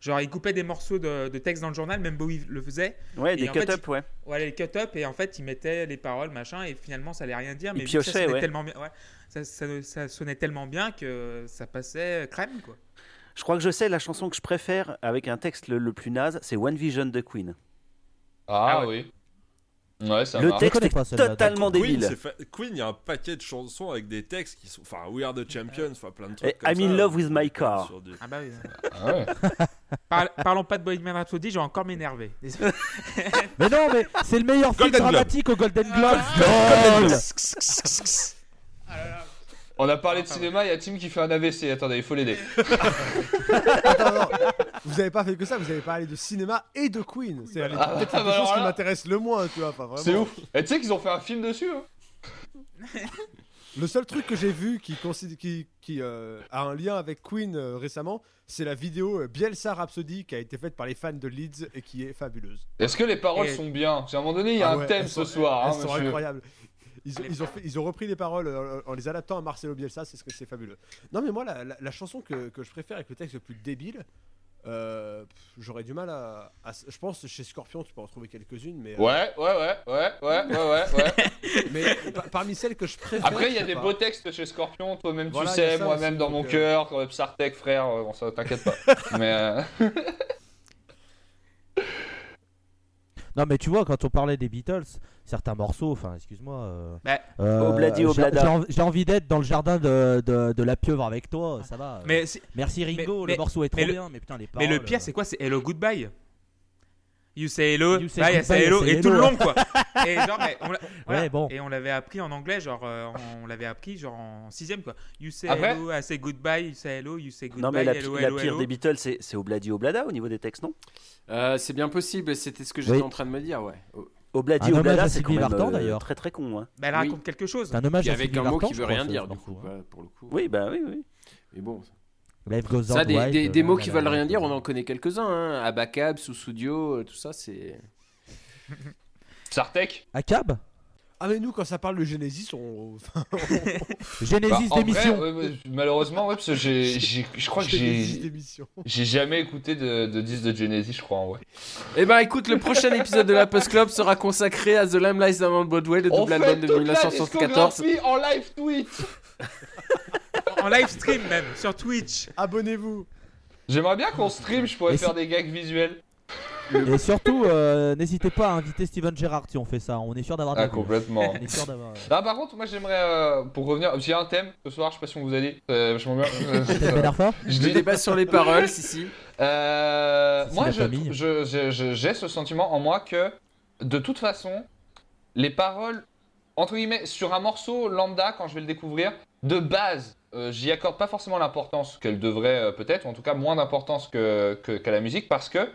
Genre il coupait des morceaux de, de texte dans le journal, même Bowie le faisait. Ouais, Et des cut-up, ouais. Voilà les cut-up et en fait il mettait les paroles machin et finalement ça allait rien dire. Mais que ça piochait, sonnait ouais. tellement bien, ouais, ça, ça- ça sonnait tellement bien que ça passait crème quoi. Je crois que je sais la chanson que je préfère avec un texte le, le plus naze, c'est One Vision de Queen. Ah, Ah oui. Ouais, ça le texte est pas totalement Queen, débile. fa- Queen, il y a un paquet de chansons avec des textes qui sont. Enfin, We Are the Champions, enfin plein de trucs. Et comme I'm in love on with my car. du- Ah bah oui. Ah ouais. Par- parlons pas de Bohemian Rhapsody, je vais encore m'énerver. Mais non, mais c'est le meilleur film Golden Globe. dramatique au Golden Globe. Ah, Goal On a parlé de cinéma, il y a Tim qui fait un AVC. Attendez, il faut l'aider. Attends, non. Vous avez pas fait que ça, vous avez parlé de cinéma et de Queen. C'est les- Ah, peut-être bah alors choses qui là. m'intéressent le moins, tu vois. Enfin. C'est ouf. Et tu sais qu'ils ont fait un film dessus. Hein. Le seul truc que j'ai vu qui, consid- qui, qui euh, a un lien avec Queen euh, récemment, c'est la vidéo euh, Bielsa Rhapsody qui a été faite par les fans de Leeds et qui est fabuleuse. Est-ce que les paroles Et- sont bien? Parce qu'à un moment donné, il y a Ah un ouais, thème ce sont- soir, hein, Elles sont monsieur. incroyables. Ils ont, ils, ont fait- ils ont repris les paroles euh, en les adaptant à Marcelo Bielsa, c'est ce que c'est fabuleux. Non mais moi la, la- la chanson que, que je préfère avec le texte le plus débile, euh, j'aurais du mal à, à- Je pense que chez Scorpion, tu peux en trouver quelques-unes, mais. euh, Ouais, ouais, ouais, ouais, ouais, ouais, ouais, ouais. Mais pa- parmi celles que je préfère. Après, il y a des pas. beaux textes chez Scorpion, toi-même Voilà, tu sais, moi-même dans mon euh, cœur, euh, Psartec, frère, euh, bon, ça t'inquiète pas. Mais euh, Non, mais tu vois, quand on parlait des Beatles, certains morceaux, enfin, excuse-moi. euh, Bah, euh, Obladi j'ai- Oblada. j'ai envie- d'être dans le jardin de, de, de la pieuvre avec toi, ça va. euh. Mais, c'est- Merci Ringo, mais- le morceau est trop mais le- bien, mais putain, les mais paroles. le pire, c'est quoi? C'est Hello Goodbye. You say hello, You say bye, I goodbye, say I hello, say et tout le hello. long quoi. et genre, mais on voilà. Ouais, bon. Et on l'avait appris en anglais, genre, euh, on l'avait appris genre en sixième quoi. You say Après- hello, I say goodbye, you say hello, you say goodbye, Non, mais la, hello, la hello, pire hello. des Beatles, c'est c'est Obladi Oblada au niveau des textes, non? Euh, c'est bien possible, c'était ce que j'étais Oui. en train de me dire, ouais. Oh. Obladi Oblada, c'est quand même euh, d'ailleurs. très très con. Hein. Bah, elle Oui. raconte quelque chose. C'est un hommage à avec un mot qui veut rien dire, du coup, pour le coup. Oui, bah oui, oui. Mais bon, Life goes ça, on des, wild, des- des euh, mots qui veulent rien dire, on en connaît quelques-uns. Hein. Abacab, sous-studio, euh, tout ça, c'est. Psartec Acab Ah, mais nous, quand ça parle de Genesis, on. Genesis Bah, d'émission. ouais, ouais, malheureusement, ouais, parce que j'ai, j'ai- je crois que Genesis j'ai, d'émission. j'ai jamais écouté de, de disque de Genesis, je crois en vrai. Eh ben écoute, le prochain épisode de la Post Club sera consacré à The Down on Broadway, le On double album de toute la 1974. discographie en live tweet? En live stream même, sur Twitch. Abonnez-vous. J'aimerais bien qu'on stream, je pourrais Et faire si- des gags visuels. Et surtout, euh, n'hésitez pas à inviter Steven Gerrard si on fait ça. On est sûr d'avoir de Ah, la gueule. complètement. On est sûr d'avoir. Ah, par contre, moi j'aimerais, euh, pour revenir, j'ai un thème ce soir, je sais pas si on vous a dit, c'est vachement bien. Ben Arfa je Le dis, débat sur les paroles, si si. Euh, moi, la je- famille. je- je- je- j'ai ce sentiment en moi que, de toute façon, les paroles, entre guillemets, sur un morceau lambda, quand je vais le découvrir, de base, euh, j'y accorde pas forcément l'importance qu'elle devrait euh, peut-être, ou en tout cas moins d'importance que, que- qu'à la musique, parce que,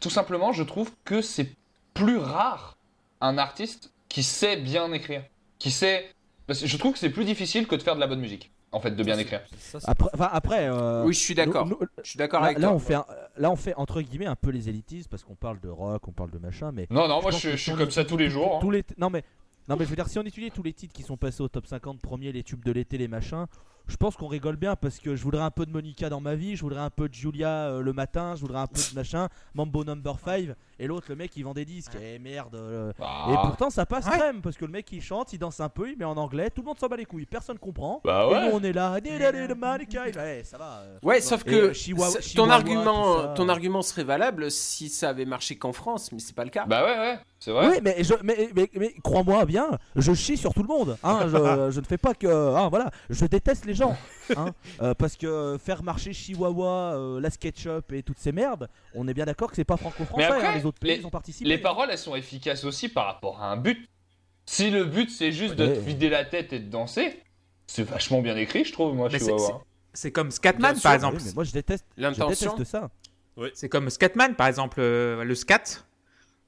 tout simplement, je trouve que c'est plus rare un artiste qui sait bien écrire, qui sait... parce que Je trouve que c'est plus difficile que de faire de la bonne musique, en fait, de bien écrire. Après, enfin, après euh, Oui, je suis d'accord. nous- nous- Je suis d'accord Là, avec là, toi. on fait un- là, on fait entre guillemets un peu les élitistes parce qu'on parle de rock, on parle de machin, mais Non, non, moi je, suis comme ça tous les jours. hein. tous les non mais non mais je veux dire si on étudie tous les titres qui sont passés au top 50 premiers, les tubes de l'été, les machins, je pense qu'on rigole bien parce que je voudrais un peu de Monica dans ma vie, je voudrais un peu de Julia euh, le matin, je voudrais un peu de machin, Mambo Number 5 et l'autre le mec il vend des disques, eh merde. euh, Bah, Et pourtant ça passe Ouais. crème parce que le mec il chante, il danse un peu, il met en anglais, tout le monde s'en bat les couilles, personne comprend. bah Et ouais. nous on est là, Monica, ouais, ça va. euh. Ouais, sauf Et, que euh, Chihuahua- ton Chihuahua, argument, tout ça. ton argument serait valable si ça avait marché qu'en France, mais c'est pas le cas. Bah ouais, ouais, c'est vrai. Oui, mais, je, mais, mais, mais crois-moi bien, je chie sur tout le monde. Hein, je, je ne fais pas que. hein, voilà, je déteste les gens. hein, euh, parce que faire marcher Chihuahua, euh, la SketchUp et toutes ces merdes, on est bien d'accord que c'est pas franco-français. Hein, les autres pays les- ont participé. Les paroles, elles sont efficaces aussi par rapport à un but. Si le but c'est juste de Ouais. te vider la tête et de danser, c'est vachement bien écrit, je trouve, moi, Mais je c'est- comme Scatman par sûr, exemple. Oui, mais moi je déteste, je L'intention. déteste ça. C'est comme Scatman par exemple, euh, le scat.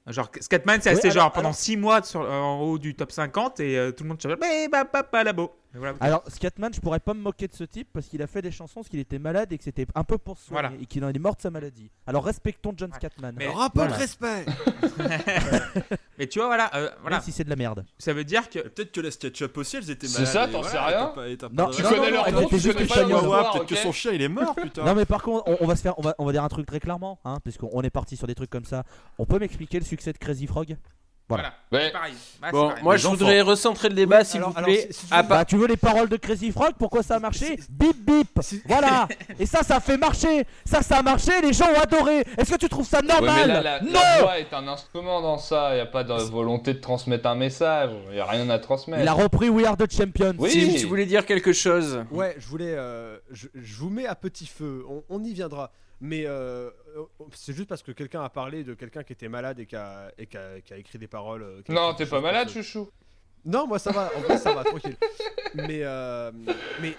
Genre Scatman c'est resté Oui, alors- genre pendant alors- 6 mois sur, euh, en haut du top 50 et euh, tout le monde chante bah, bah, bah, labo. Voilà. Alors, Scatman, je pourrais pas me moquer de ce type parce qu'il a fait des chansons parce qu'il était malade et que c'était un peu pour soigner Voilà. et qu'il en est mort de sa maladie. Alors, respectons John Scatman. Mais- Alors, un peu de respect. Mais tu vois voilà, euh, voilà. Même si c'est de la merde. ça veut dire que Peut-être que les SketchUp aussi, elles étaient C'est malades. ça, et t'en voilà, sais rien Non, Tu connais non, leur nom, tu connais pas peut-être que son chien il est mort, putain. Non mais par contre, on, on va se faire, on va, on va dire un truc très clairement, hein, puisqu'on est parti sur des trucs comme ça. On peut m'expliquer le succès de Crazy Frog? Voilà, Ouais. c'est pareil. Bah, Bon, pareil. moi Les je voudrais recentrer le débat, Oui, s'il vous plaît. si- si tu à veux- part- Bah tu veux les paroles de Crazy Frog Pourquoi ça a marché Bip bip Voilà Et ça, ça a fait marcher Ça, ça a marché, les gens ont adoré Est-ce que tu trouves ça Ouais, mais normal là, la, Non la voix est un instrument dans ça, y a pas de volonté de transmettre un message, y a rien à transmettre. Il a repris We Are the Champions. Oui. Tu voulais dire quelque chose Ouais, je voulais. euh, je, je vous mets à petit feu. On, on y viendra. Mais euh, euh, c'est juste parce que quelqu'un a parlé de quelqu'un qui était malade et qui a, et qui a, qui a écrit des paroles. euh, Non, t'es pas malade, chouchou. Non, moi ça va. En vrai, ça va, tranquille. Mais, euh, mais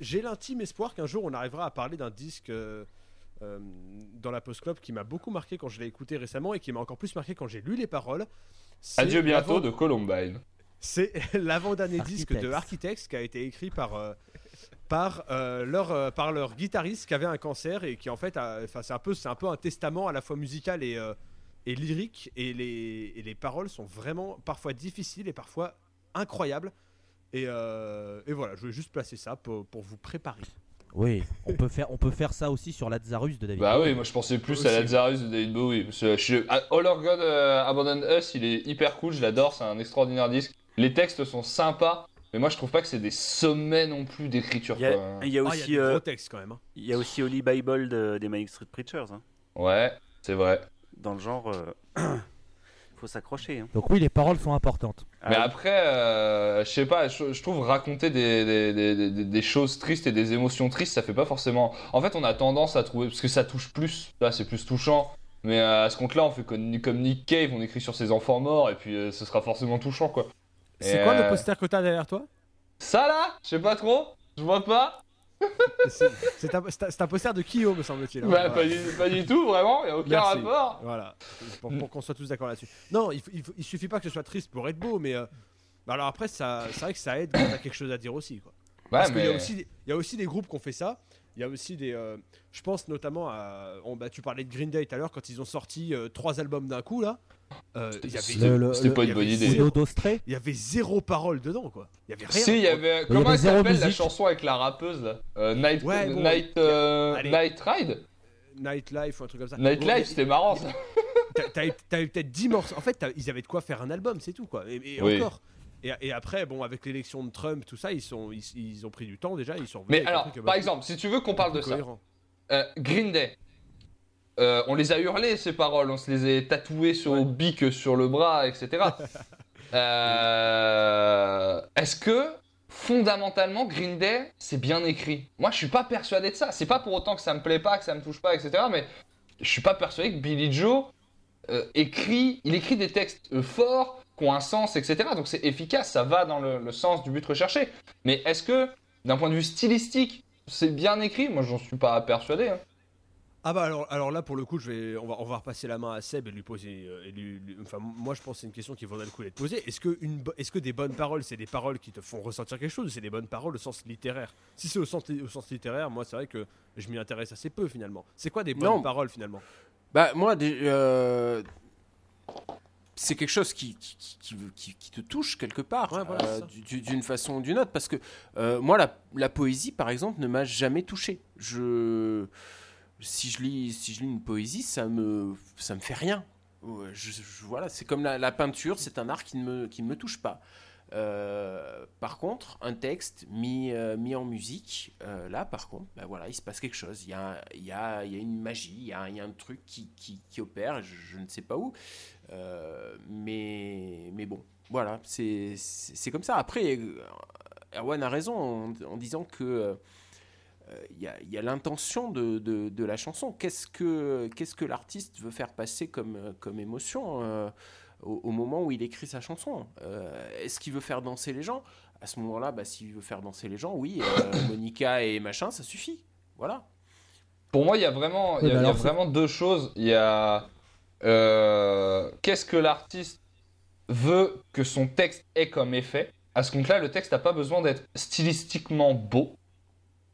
j'ai l'intime espoir qu'un jour on arrivera à parler d'un disque. euh, euh, dans la Post Club qui m'a beaucoup marqué quand je l'ai écouté récemment et qui m'a encore plus marqué quand j'ai lu les paroles. C'est Adieu bientôt de Columbine. C'est l'avant-dernier disque de Architects. Architects qui a été écrit par, euh, par, euh, leur, euh, par leur guitariste qui avait un cancer et qui en fait, c'est un, peu- c'est un peu un testament à la fois musical et, euh, et lyrique et les, et les paroles sont vraiment parfois difficiles et parfois incroyables. Et, euh, et voilà, je voulais juste placer ça pour, pour vous préparer. Oui, on peut faire, on peut faire ça aussi sur Lazarus de David. Bah oui, moi je pensais plus Aussi. à Lazarus de David Bowie. Parce que je- ah, All Our God euh, Abandon Us, il est hyper cool, je l'adore, c'est un extraordinaire disque. Les textes sont sympas, mais moi je trouve pas que c'est des sommets non plus d'écriture. Il y a, quoi. il y a Ah, il y a aussi, des euh, gros textes quand même. hein. il y a aussi Holy Bible de- des Manic Street Preachers. hein. Ouais, c'est vrai. Dans le genre, euh, faut s'accrocher. hein. Donc oui, les paroles sont importantes. Ah Mais oui. après, euh, je sais pas, je, je trouve raconter des, des, des, des- des choses tristes et des émotions tristes, ça fait pas forcément. En fait, on a tendance à trouver. Parce que ça touche plus, là c'est plus touchant. Mais euh, à ce compte-là, on fait comme, comme Nick Cave, on écrit sur ses enfants morts et puis euh, ce sera forcément touchant quoi. C'est quoi euh, le poster que t'as derrière toi? Ça là? Je sais pas trop, je vois pas. C'est c'est un, poster de Kyo, me semble-t-il. hein. Bah, Voilà. pas, du, pas du tout, vraiment, y a aucun Merci. rapport. Voilà, pour, pour qu'on soit tous d'accord là-dessus. Non, il, il, il suffit pas que ce soit triste pour être beau, mais euh, bah alors après, ça, c'est vrai que ça aide quand t'as quelque chose à dire aussi. Quoi. Ouais, Parce qu'il y, a mais. aussi des- il y a aussi des groupes qui ont fait ça. Il y a aussi des. euh, je pense notamment à. on- bah, tu parlais de Green Day tout à l'heure, quand ils ont sorti euh, trois albums d'un coup là. Euh, il y avait- C'était pas une bonne idée. il y avait zéro parole dedans, quoi. Il y avait rien. Si, il y avait. Comment elle s'appelle la chanson avec la rappeuse là? Euh, Night, Ouais, bon, Night, euh, allez. Night Ride? Nightlife ou un truc comme ça. Night Bon, c'était marrant ça. T'as- T'avais peut-être 10 morceaux. En fait, ils avaient de quoi faire un album, c'est tout, quoi. Et, et Oui. encore. Et, et après, bon, avec l'élection de Trump, tout ça, ils, sont, ils, ils ont pris du temps déjà. Ils sont Mais alors, truc, par exemple, si tu veux qu'on parle de plus ça, cohérent. euh, Green Day. Euh, on les a hurlées ces paroles, on se les a tatouées sur le bic, sur le bras, etc. Euh, Est-ce que fondamentalement Green Day c'est bien écrit? Moi je suis pas persuadé de ça. C'est pas pour autant que ça me plaît pas, que ça me touche pas, etc. Mais je suis pas persuadé que Billy Joe euh, écrit, il écrit des textes forts, qui ont un sens, etc. Donc c'est efficace, ça va dans le, le sens du but recherché. Mais est-ce que d'un point de vue stylistique c'est bien écrit? Moi j'en suis pas persuadé. hein. Ah bah alors, alors là, pour le coup, je vais, on, va, on va repasser la main à Seb et lui poser. euh, et lui- lui- enfin, moi, je pense que c'est une question qui vaudrait le coup d'être posée. Est-ce que, une, est-ce que des bonnes paroles, c'est des paroles qui te font ressentir quelque chose ou c'est des bonnes paroles au sens littéraire? Si c'est au sens, li- au sens littéraire, moi, c'est vrai que je m'y intéresse assez peu finalement. C'est quoi des bonnes Non. paroles finalement? Bah, moi, des- euh, c'est quelque chose qui, qui, qui- qui- qui- qui te touche quelque part, Ouais, voilà, euh, d'une façon ou d'une autre. Parce que moi, la, la poésie, par exemple, ne m'a jamais touché. Je, si, je lis, si je lis une poésie, ça me, ça me fait rien. Voilà, c'est comme la, peinture, c'est un art qui ne me, qui ne me touche pas. Euh, par contre, un texte mis, euh, mis en musique, euh, là, par contre, bah voilà, il se passe quelque chose. Il y a, il y a, il y a une magie, il y a, il y a un truc qui, qui, qui opère, je, ne sais pas où. Mais, mais bon, voilà, c'est comme ça. Après, Erwan a raison en disant que euh, il y a, il y a l'intention de, de, de la chanson. Qu'est-ce que, qu'est-ce que l'artiste veut faire passer comme, euh, comme émotion euh, au, au moment où il écrit sa chanson? Euh, Est-ce qu'il veut faire danser les gens? À ce moment-là, bah, s'il veut faire danser les gens, oui, euh, Monica et machin, ça suffit. Voilà. Pour moi, il y a vraiment, il y a, il y a vraiment deux choses. Il y a euh, qu'est-ce que l'artiste veut que son texte ait comme effet? À ce compte-là, le texte n'a pas besoin d'être stylistiquement beau.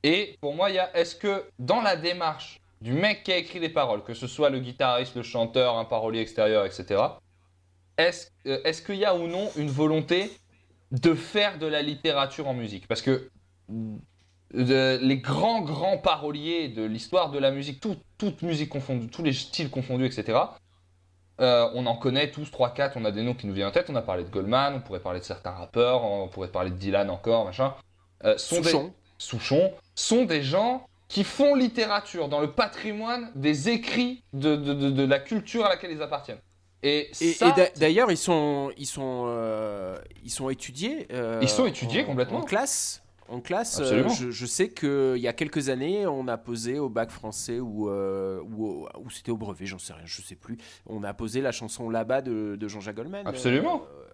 Et pour moi, il y a est-ce que dans la démarche du mec qui a écrit les paroles, que ce soit le guitariste, le chanteur, un parolier extérieur, etc., est-ce euh, est-ce qu'il y a ou non une volonté de faire de la littérature en musique? Parce que de- les grands, grands paroliers de l'histoire de la musique, tout- toute musique confondue, tous les styles confondus, etc. euh, on en connaît tous 3-4, on a des noms qui nous viennent en tête. On a parlé de Goldman, on pourrait parler de certains rappeurs, on pourrait parler de Dylan encore, machin. Euh, sont des- Souchon. Sont des gens qui font littérature dans le patrimoine des écrits de, de- de- de la culture à laquelle ils appartiennent. Et, Et, d'ailleurs, ils sont, ils sont, euh, ils sont étudiés. euh, Ils sont étudiés en- complètement. En classe. En classe, euh, Absolument. je, je sais qu'il y a quelques années, on a posé au bac français ou, euh, ou, au- ou c'était au brevet, j'en sais rien, je sais plus. On a posé la chanson là-bas de, de Jean-Jacques Goldman. Absolument. Euh,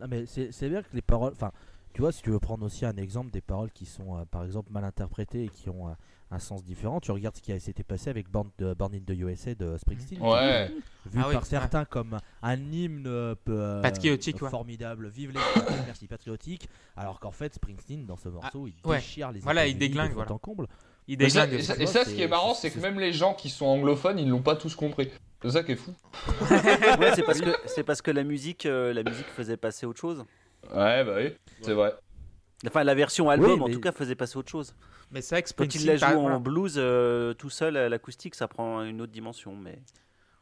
Non, mais c'est c'est bien que les paroles. Enfin, tu vois, si tu veux prendre aussi un exemple des paroles qui sont, euh, par exemple, mal interprétées et qui ont euh, un sens différent, tu regardes ce qui a- s'était passé avec Born, de, Born in the USA de Springsteen. Ouais. Vu Ah oui, par certains comme un hymne euh, peu, euh, Patriotique, ouais. formidable, vive les merci patriotique, alors qu'en fait Springsteen dans ce morceau il ouais. déchire les Voilà, il déglingue, voilà. en comble. Il Et ça, déglingue. et ça- et ce qui est marrant, c'est que même les gens qui sont anglophones, ils l'ont pas tous compris. C'est ça qui est fou. Ouais, c'est parce que c'est parce que la musique, euh, la musique faisait passer autre chose. Ouais, bah oui, c'est vrai. Enfin, la version album, en mais- tout cas, faisait passer autre chose. Mais c'est vrai que Quand il Springsteen, la joue en blues euh, tout seul à l'acoustique, ça prend une autre dimension. Mais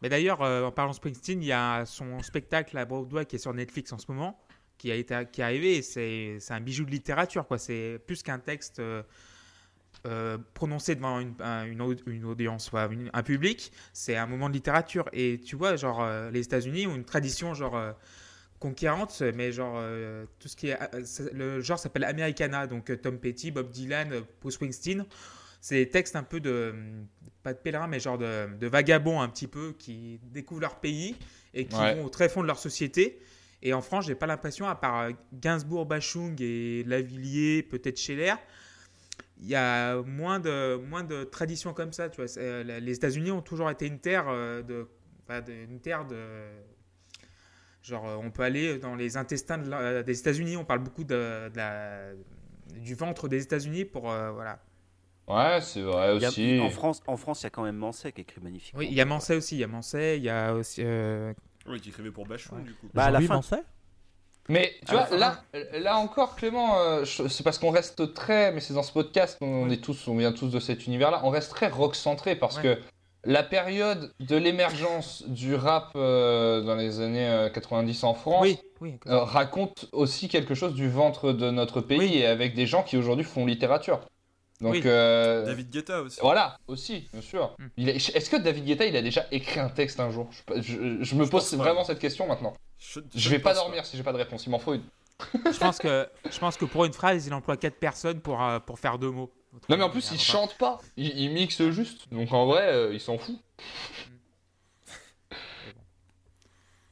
Mais d'ailleurs, euh, en parlant de Springsteen, il y a son spectacle à Broadway qui est sur Netflix en ce moment, qui a été qui est arrivé. C'est c'est un bijou de littérature, quoi. C'est plus qu'un texte euh, euh, prononcé devant une, un- une, au- une audience, ouais, une- un public. C'est un moment de littérature. Et tu vois, genre euh, les États-Unis ont une tradition genre euh, conquérante, mais genre euh, tout ce qui est euh, le genre s'appelle Americana, donc euh, Tom Petty, Bob Dylan, Bruce Springsteen. C'est des textes un peu de pas de pèlerins, mais genre de, de vagabonds un petit peu qui découvrent leur pays et qui Ouais. vont au très fond de leur société. Et en France, j'ai pas l'impression, à part Gainsbourg, Bachung et Lavillier, peut-être Scheller, il y a moins de, moins de traditions comme ça. Tu vois. Les États-Unis ont toujours été une terre de, enfin, de- une terre de, genre euh, on peut aller dans les intestins de la- des États-Unis. On parle beaucoup de, de la- du ventre des États-Unis pour euh, voilà. Ouais, c'est vrai il y a- aussi. en France, en France, il y a quand même Mansay qui écrit magnifiquement. Oui, il y a Mansay aussi. Il y a Mansay. Il y a aussi. euh, Oui, qui écrivait pour Bachung, du coup. Bah, à la fin- Mancet Mais tu vois, là, là encore, Clément, euh, c'est parce qu'on reste très, mais c'est dans ce podcast, on est tous, on vient tous de cet univers-là, on reste très rock centré parce Ouais. que la période de l'émergence du rap euh, dans les années euh, 90 en France Oui, oui. euh, raconte aussi quelque chose du ventre de notre pays Oui. et avec des gens qui aujourd'hui font littérature. Donc Oui. euh, David Guetta aussi. voilà, aussi, bien sûr. Mm. Est-ce que David Guetta, il a déjà écrit un texte un jour? Je, je- je me Je pose pas. vraiment cette question maintenant. Je, Je vais ne pas dormir si j'ai pas de réponse, il m'en faut une. je pense que je pense que pour une phrase, il emploie quatre personnes pour euh, pour faire deux mots. Non mais en plus il Enfin, chante pas, il, il mixe juste, donc en vrai euh, il s'en fout.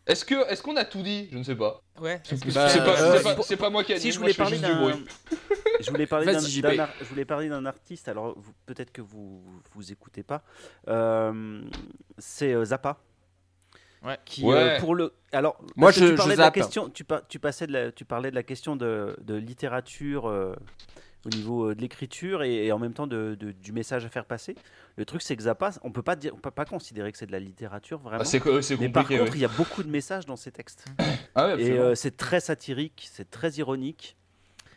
Est-ce que est-ce qu'on a tout dit? Je ne sais pas. Ouais. C'est pas- euh, pas- moi qui a dit, Si je voulais je fais parler juste du d'un, bruit. je voulais parler d'un, je voulais parler d'un artiste. Alors peut-être que vous vous écoutez pas. Euh, c'est euh, Zappa. Ouais. Qui Ouais. euh, pour le alors Moi, je- tu parlais je de la question tu, par- tu passais de la, tu parlais de la question de, de littérature euh, au niveau euh, de l'écriture et, et en même temps de, de- du message à faire passer. Le truc c'est que Zappa on peut pas dire on peut pas considérer que c'est de la littérature vraiment. Ah, c'est co- c'est mais par compliqué. contre, ouais. il y a beaucoup de messages dans ces textes. Ah ouais, Et euh, c'est très satirique, c'est très ironique.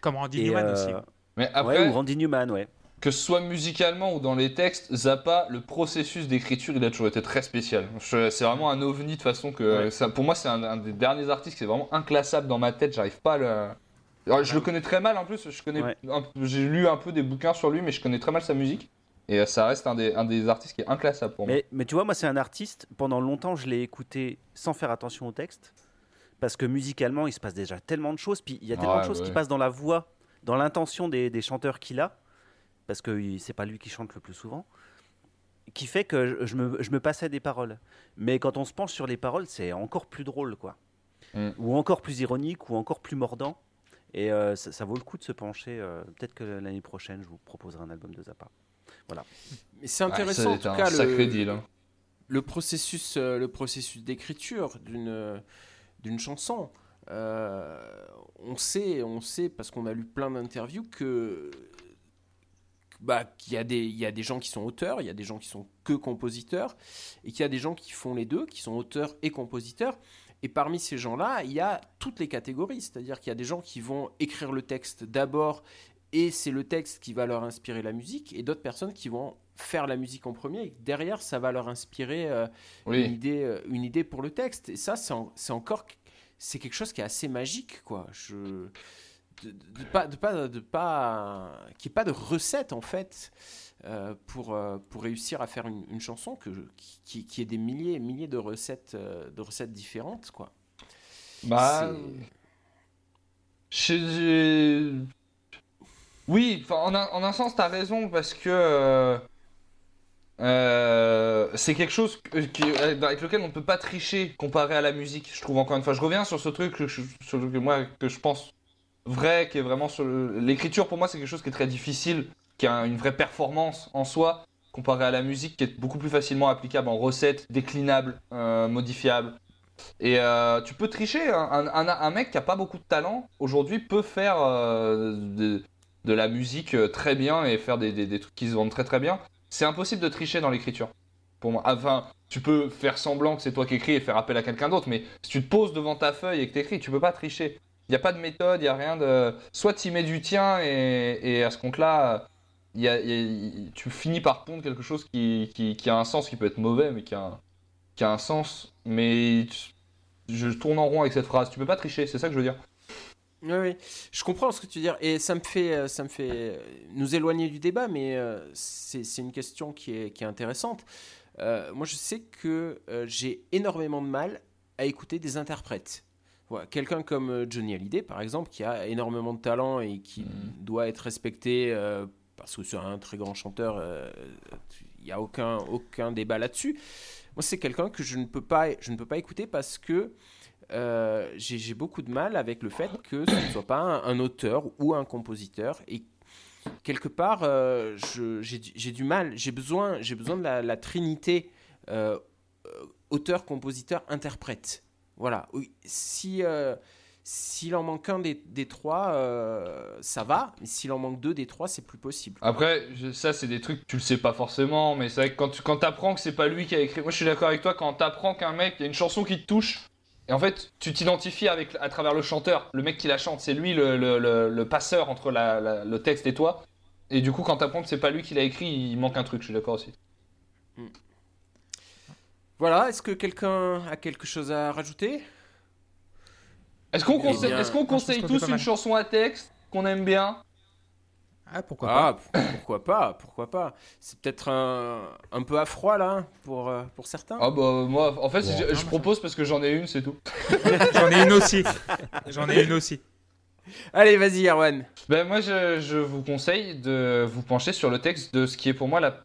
Comme Randy Et, Newman euh, aussi. Mais ouais, après, ou Randy Newman, ouais. que ce soit musicalement ou dans les textes, Zappa, le processus d'écriture, il a toujours été très spécial. C'est vraiment un ovni de façon que Ouais. ça, pour moi c'est un, un des derniers artistes qui est vraiment inclassable dans ma tête. J'arrive pas à le. Alors, je le connais très mal en plus. Je connais, Ouais. un peu- j'ai lu un peu des bouquins sur lui, mais je connais très mal sa musique. Et euh, ça reste un des, un des artistes qui est inclassable pour moi. Mais, tu vois, moi, c'est un artiste, pendant longtemps, je l'ai écouté sans faire attention au texte. Parce que musicalement, il se passe déjà tellement de choses. Puis il y a tellement Ouais, de choses ouais. qui passent dans la voix, dans l'intention des, des chanteurs qu'il a. Parce que c'est pas lui qui chante le plus souvent. Qui fait que je, je me, je me passais des paroles. Mais quand on se penche sur les paroles, c'est encore plus drôle, quoi. Mm. Ou encore plus ironique, ou encore plus mordant. Et euh, ça, ça vaut le coup de se pencher. euh, Peut-être que l'année prochaine, je vous proposerai un album de Zappa. Mais c'est Ouais, intéressant ça, en c'est tout un cas sacré le, deal. hein. le processus, euh, le processus d'écriture d'une d'une chanson. Euh, on sait, on sait parce qu'on a lu plein d'interviews que bah, qu'il y a des il y a des gens qui sont auteurs, il y a des gens qui sont que compositeurs et qu'il y a des gens qui font les deux, qui sont auteurs et compositeurs. Et parmi ces gens-là, il y a toutes les catégories, c'est-à-dire qu'il y a des gens qui vont écrire le texte d'abord et c'est le texte qui va leur inspirer la musique, et d'autres personnes qui vont faire la musique en premier, et derrière ça va leur inspirer euh, une, idée, euh, une idée pour le texte. Et ça, c'est en- c'est encore c'est quelque chose qui est assez magique, quoi. Je de, de- de pas de pas de pas n'y ait pas de recette en fait euh, pour euh, pour réussir à faire une, une chanson que qui, qui, ait des milliers et milliers de recettes euh, de recettes différentes, quoi. Bah, Je- Oui, en un, en un sens, t'as raison, parce que c'est quelque chose qui- avec lequel on ne peut pas tricher comparé à la musique. Je trouve encore une fois, je reviens sur ce truc que je, sur que moi, que je pense vrai, qui est vraiment sur l'écriture. Pour moi, c'est quelque chose qui est très difficile, qui a une vraie performance en soi, comparé à la musique, qui est beaucoup plus facilement applicable en recettes, déclinables, euh, modifiables. Et euh, tu peux tricher. Un, un- mec qui a pas beaucoup de talent aujourd'hui peut faire euh, de, la musique euh, très bien et faire des, trucs qui se vendent très très bien. C'est impossible de tricher dans l'écriture. Pour moi. Enfin, tu peux faire semblant que c'est toi qui écris et faire appel à quelqu'un d'autre, mais si tu te poses devant ta feuille et que t'écris, tu peux pas tricher. Il n'y a pas de méthode, il n'y a rien de. Soit tu y mets du tien et, à ce compte-là, y a- y a- tu finis par pondre quelque chose qui, qui, qui a un sens, qui peut être mauvais, mais qui a un, qui a un sens. Mais tu- je tourne en rond avec cette phrase. Tu peux pas tricher, c'est ça que je veux dire. Oui, oui, je comprends ce que tu veux dire et ça me fait, euh, ça me fait nous éloigner du débat, mais euh, c'est une question qui est, qui est intéressante. Euh, moi, je sais que j'ai énormément de mal à écouter des interprètes. Voilà, Quelqu'un comme Johnny Hallyday, par exemple, qui a énormément de talent et qui doit être respecté euh, parce que c'est un très grand chanteur, euh, il n'y a aucun, aucun débat là-dessus. Moi, c'est quelqu'un que je ne peux pas, je ne peux pas écouter parce que euh, j'ai beaucoup de mal avec le fait que ce ne soit pas un, auteur ou un compositeur. Et quelque part, euh, j'ai du- mal, j'ai besoin, besoin de la, trinité euh, euh, auteur, compositeur, interprète. Voilà. Si euh, s'il en manque un des, des trois, euh, ça va. Mais s'il en manque deux des trois, c'est plus possible. Après, ça, c'est des trucs que tu le sais pas forcément, mais c'est vrai que quand tu quand t'apprends que c'est pas lui qui a écrit. Moi, je suis d'accord avec toi, quand t'apprends qu'un mec, il y a une chanson qui te touche, et en fait, tu t'identifies avec à travers le chanteur, le mec qui la chante, c'est lui le, le, le- le passeur entre la- la- le texte et toi. Et du coup, quand t'apprends que c'est pas lui qui l'a écrit, il manque un truc, je suis d'accord aussi. Voilà. Est-ce que quelqu'un a quelque chose à rajouter? Est-ce qu'on Eh conseille, bien, est-ce qu'on je pense conseille qu'on tous pas une chanson à texte qu'on aime bien? Ah, pourquoi pas Ah, p- pourquoi pas, pourquoi pas. C'est peut-être un, un peu à froid là pour, euh, pour certains. Ah bah moi, en fait, Bon. je, je propose parce que j'en ai une, c'est tout. J'en ai une aussi. J'en ai une aussi. Allez, vas-y, Erwan. Ben moi, je, je vous conseille de vous pencher sur le texte de ce qui est pour moi la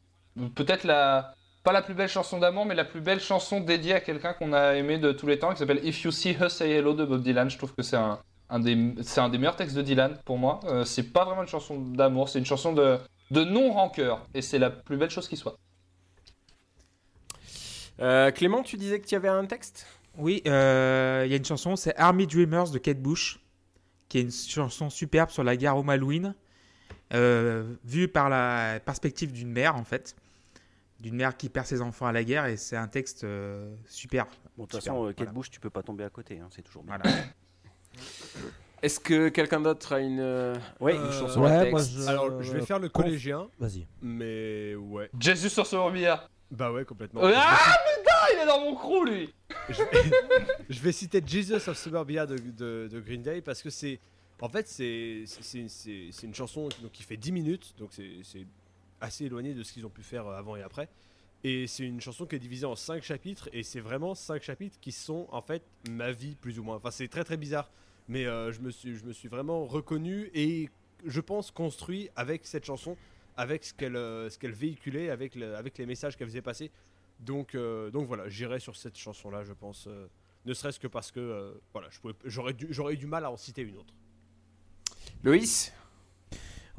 peut-être la pas la plus belle chanson d'amour, mais la plus belle chanson dédiée à quelqu'un qu'on a aimé de tous les temps, qui s'appelle If You See Her Say Hello de Bob Dylan. Je trouve que c'est un, un des c'est un des meilleurs textes de Dylan pour moi. Euh, c'est pas vraiment une chanson d'amour, c'est une chanson de de non rancœur, et c'est la plus belle chose qui soit. Euh, Clément, tu disais que tu avais un texte? Oui, euh, il y a une chanson, c'est Army Dreamers de Kate Bush, qui est une chanson superbe sur la guerre au Malouine, euh, vue par la perspective d'une mère en fait, d'une mère qui perd ses enfants à la guerre, et c'est un texte euh, superbe. Bon, de toute Super, façon, euh, Kate voilà. Bush, tu peux pas tomber à côté, hein, c'est toujours bien. Voilà. Est-ce que quelqu'un d'autre a une, euh, Ouais, une chanson ouais, à texte moi, je- Alors, je vais faire le collégien, Vas-y. mais ouais. Jesus sur Suburbia. Bah ouais, complètement. Ah putain, il est dans mon crew lui. je, vais, je vais citer Jesus of Suburbia de, de- de Green Day parce que c'est. En fait, c'est c'est- c'est- c'est une chanson donc, qui fait 10 minutes, donc c'est assez éloigné de ce qu'ils ont pu faire avant et après. Et c'est une chanson qui est divisée en 5 chapitres, et c'est vraiment 5 chapitres qui sont en fait ma vie, plus ou moins. Enfin, c'est très très bizarre, mais euh, je, me suis, je me suis vraiment reconnu et je pense construit avec cette chanson, avec ce qu'elle euh, qu'elle véhiculait, avec, le- avec les messages qu'elle faisait passer. Donc, euh, donc voilà, j'irai sur cette chanson-là, je pense. euh, ne serait-ce que parce que euh, voilà, j'aurais eu du mal à en citer une autre. Loïs?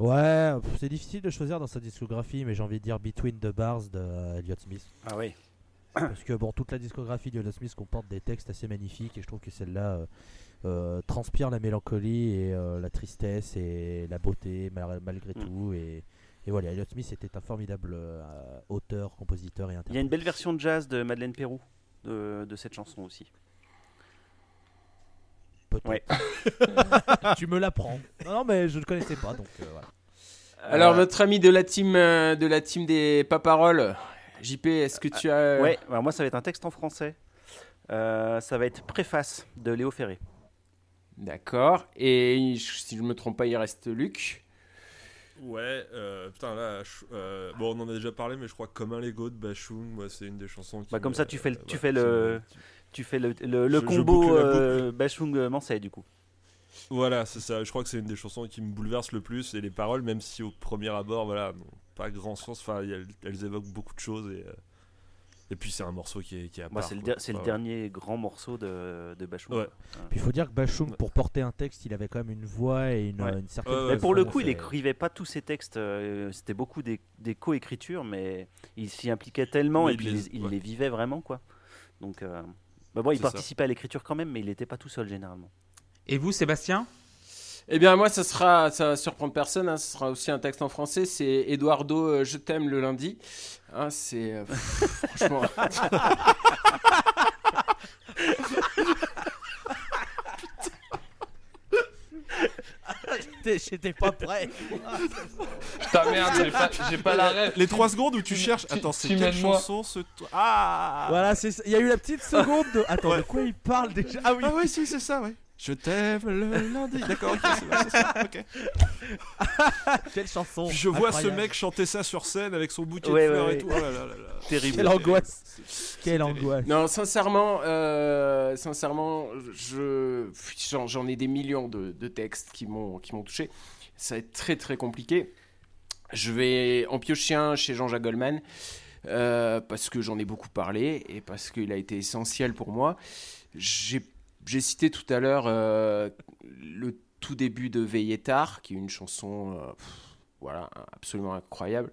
Ouais, c'est difficile de choisir dans sa discographie, mais j'ai envie de dire Between the Bars de euh, Elliott Smith. Ah oui. Parce que bon, toute la discographie d'Elliott Smith comporte des textes assez magnifiques et je trouve que celle-là euh, euh, transpire la mélancolie et euh, la tristesse et la beauté mal- malgré Mm. tout. Et, et voilà, Elliott Smith était un formidable auteur, compositeur et Il y a interprète. une belle version de jazz de Madeleine Pérou de, de cette chanson aussi. Peut-être. Ouais. tu me l'apprends. Non, non, mais je ne connaissais pas, donc euh, voilà. Alors, Euh, notre ami de la team, euh, de la team des paparoles, JP, est-ce que tu as. Ouais, alors moi ça va être un texte en français. Euh, ça va être Préface de Léo Ferré. D'accord. Et si je me trompe pas, il reste Luc. Ouais, euh, putain là, je- euh, bon on en a déjà parlé, mais je crois que comme un Lego de Bashung, moi c'est une des chansons qui. Bah, comme me- ça, tu fais le- tu ouais, fais qui le- me- Tu fais le, le, le Je- je combo euh, Bachung Mansay du coup. Voilà, c'est ça. Je crois que c'est une des chansons qui me bouleverse le plus et les paroles, même si au premier abord, voilà, n'ont pas grand sens. Enfin, elles, elles évoquent beaucoup de choses et. euh, Et puis c'est un morceau qui est, qui est à Moi, part, c'est le, quoi. der- c'est le Enfin, dernier grand morceau de, de Bachung. Ouais. Puis il faut dire que Bachung, pour porter un texte, il avait quand même une voix et une, Ouais. une certaine. Mais pour le coup, il écrivait pas tous ses textes. euh, C'était beaucoup des, des co-écritures, mais il s'y impliquait tellement et il puis les- il, les vivait vraiment, quoi. Donc, euh, bah bon, il ça. participait à l'écriture quand même, mais il n'était pas tout seul généralement. Et vous, Sébastien? Eh bien, moi, ça sera, ça va surprendre personne. hein, ce sera aussi un texte en français. C'est Eduardo, euh, je t'aime le lundi. Hein, c'est euh, franchement. J'étais pas prêt. Putain, merde, j'ai pas, j'ai pas la rêve. Les 3 secondes où tu cherches. Attends, c'est quelle chanson ce. Ah Voilà, c'est ça. il y a eu la petite seconde de. Attends, de quoi il parle déjà? Ah oui. Ah, ouais, si, c'est ça, ouais. Je t'aime le lundi. D'accord, ok, c'est ouais, c'est ça. Ok. Quelle chanson Je vois ce incroyable. mec chanter ça sur scène avec son bouquet Ouais, de fleurs ouais, et tout. Oh là là là là. Terrible. Quelle angoisse. C'est- Quelle angoisse. Non, sincèrement, euh, sincèrement, je j'en, j'en ai des millions de, de textes qui m'ont qui m'ont touché. Ça va être très très compliqué. Je vais en piocher un chez Jean-Jacques Goldman euh, parce que j'en ai beaucoup parlé et parce qu'il a été essentiel pour moi. J'ai j'ai cité tout à l'heure euh, le tout début de Veiller tard, qui est une chanson euh, voilà absolument incroyable.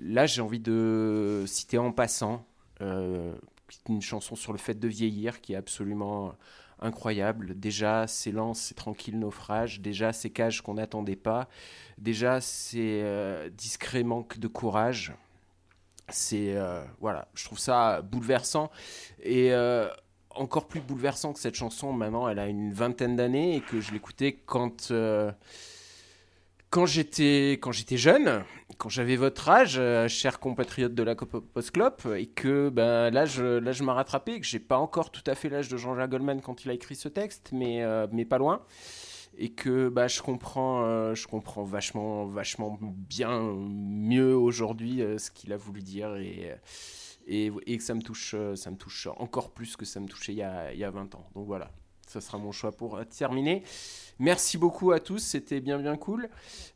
Là, j'ai envie de citer en passant euh, une chanson sur le fait de vieillir qui est absolument incroyable. Déjà, c'est lent, c'est tranquille naufrage. Déjà, ces cages qu'on n'attendait pas. Déjà, c'est euh, discret manque de courage. C'est voilà, je trouve ça bouleversant et encore plus bouleversant que cette chanson. Maintenant, elle a une vingtaine d'années et que je l'écoutais quand euh, quand j'étais quand j'étais jeune, quand j'avais votre âge, euh, chers compatriotes de la Post Club, et que ben là je là je m'ai rattrapé, que j'ai pas encore tout à fait l'âge de Jean-Jacques Goldman quand il a écrit ce texte, mais euh, mais pas loin, et que bah je comprends euh, je comprends vachement vachement bien mieux aujourd'hui ce qu'il a voulu dire et et, et que ça me touche euh, ça me touche encore plus que ça me touchait il y a il y a 20 ans. Donc voilà. Ça sera mon choix pour euh, terminer. Merci beaucoup à tous, c'était bien bien cool.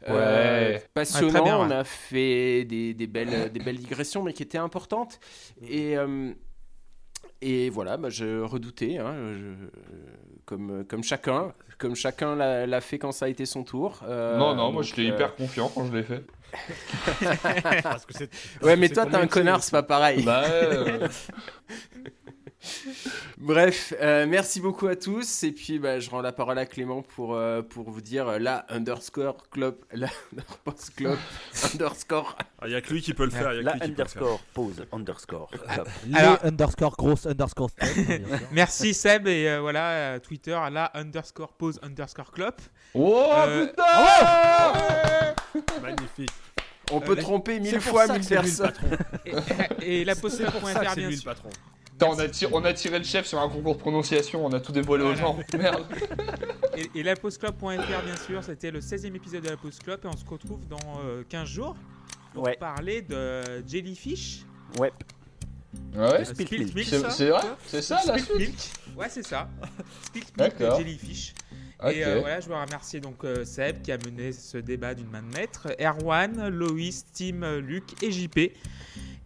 Euh, Ouais. passionnant, bien, ouais. on a fait des, des belles, des belles digressions, mais qui étaient importantes. Et, euh, et voilà, bah, je redoutais, hein, je- euh, comme, comme chacun, comme chacun l'a l'a fait quand ça a été son tour. Euh, non, non, moi j'étais euh, hyper confiant quand je l'ai fait. Parce que c'est- Ouais, mais c'est toi, t'es un connard, c'est pas pareil. Bah, ouais, euh, Bref, euh, merci beaucoup à tous. Et puis, bah, je rends la parole à Clément pour, euh, pour vous dire euh, la underscore club, la club underscore. Ah, Il y a que lui qui peut le faire. il y a que La lui qui peut le faire. underscore, pause, underscore. club. Les Alors- underscore grosse underscore step. Merci Seb et euh, voilà euh, Twitter à la underscore pause underscore club. Oh Euh, putain Magnifique. On peut tromper mille fois mille que c'est lui le personnes. patron. Et, et la que c'est bien lui le sûr. On a, tiré, on a tiré le chef sur un concours de prononciation, on a tout dévoilé aux gens. Merde. Et, et la postclub.fr bien sûr, c'était le 16e épisode de la postclub et on se retrouve dans euh, 15 jours pour Ouais. parler de Jellyfish. Ouais. Ah Ouais. Spilt Spilt Milk. Milk, C'est ça c'est vrai C'est ça la suite Milk. Ouais, c'est ça. Spilt Milk de D'accord. Jellyfish. Et euh, voilà, je veux remercier donc euh, Seb qui a mené ce débat d'une main de maître, Erwan, Loïs, Tim, Luc et JP.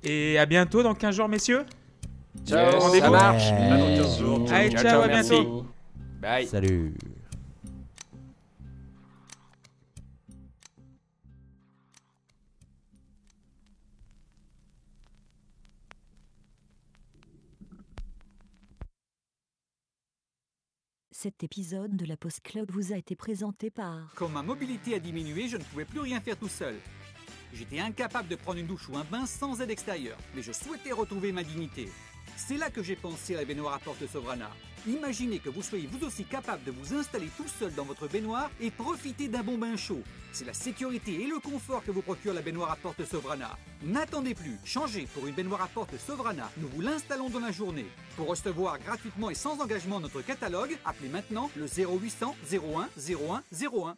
Et à bientôt dans 15 jours, messieurs. Ciao, Yes. Ça marche. Ouais. À dans 15 jours. Allez, Ciao, ciao, ciao, à merci. bientôt. Bye. Salut. Cet épisode de la Post Club vous a été présenté par Quand ma mobilité a diminué, je ne pouvais plus rien faire tout seul. J'étais incapable de prendre une douche ou un bain sans aide extérieure, mais je souhaitais retrouver ma dignité. C'est là que j'ai pensé à la baignoire à porte Sovrana. Imaginez que vous soyez vous aussi capable de vous installer tout seul dans votre baignoire et profiter d'un bon bain chaud. C'est la sécurité et le confort que vous procure la baignoire à porte Sovrana. N'attendez plus, changez pour une baignoire à porte Sovrana. Nous vous l'installons dans la journée. Pour recevoir gratuitement et sans engagement notre catalogue, appelez maintenant le 0800 01 01 01.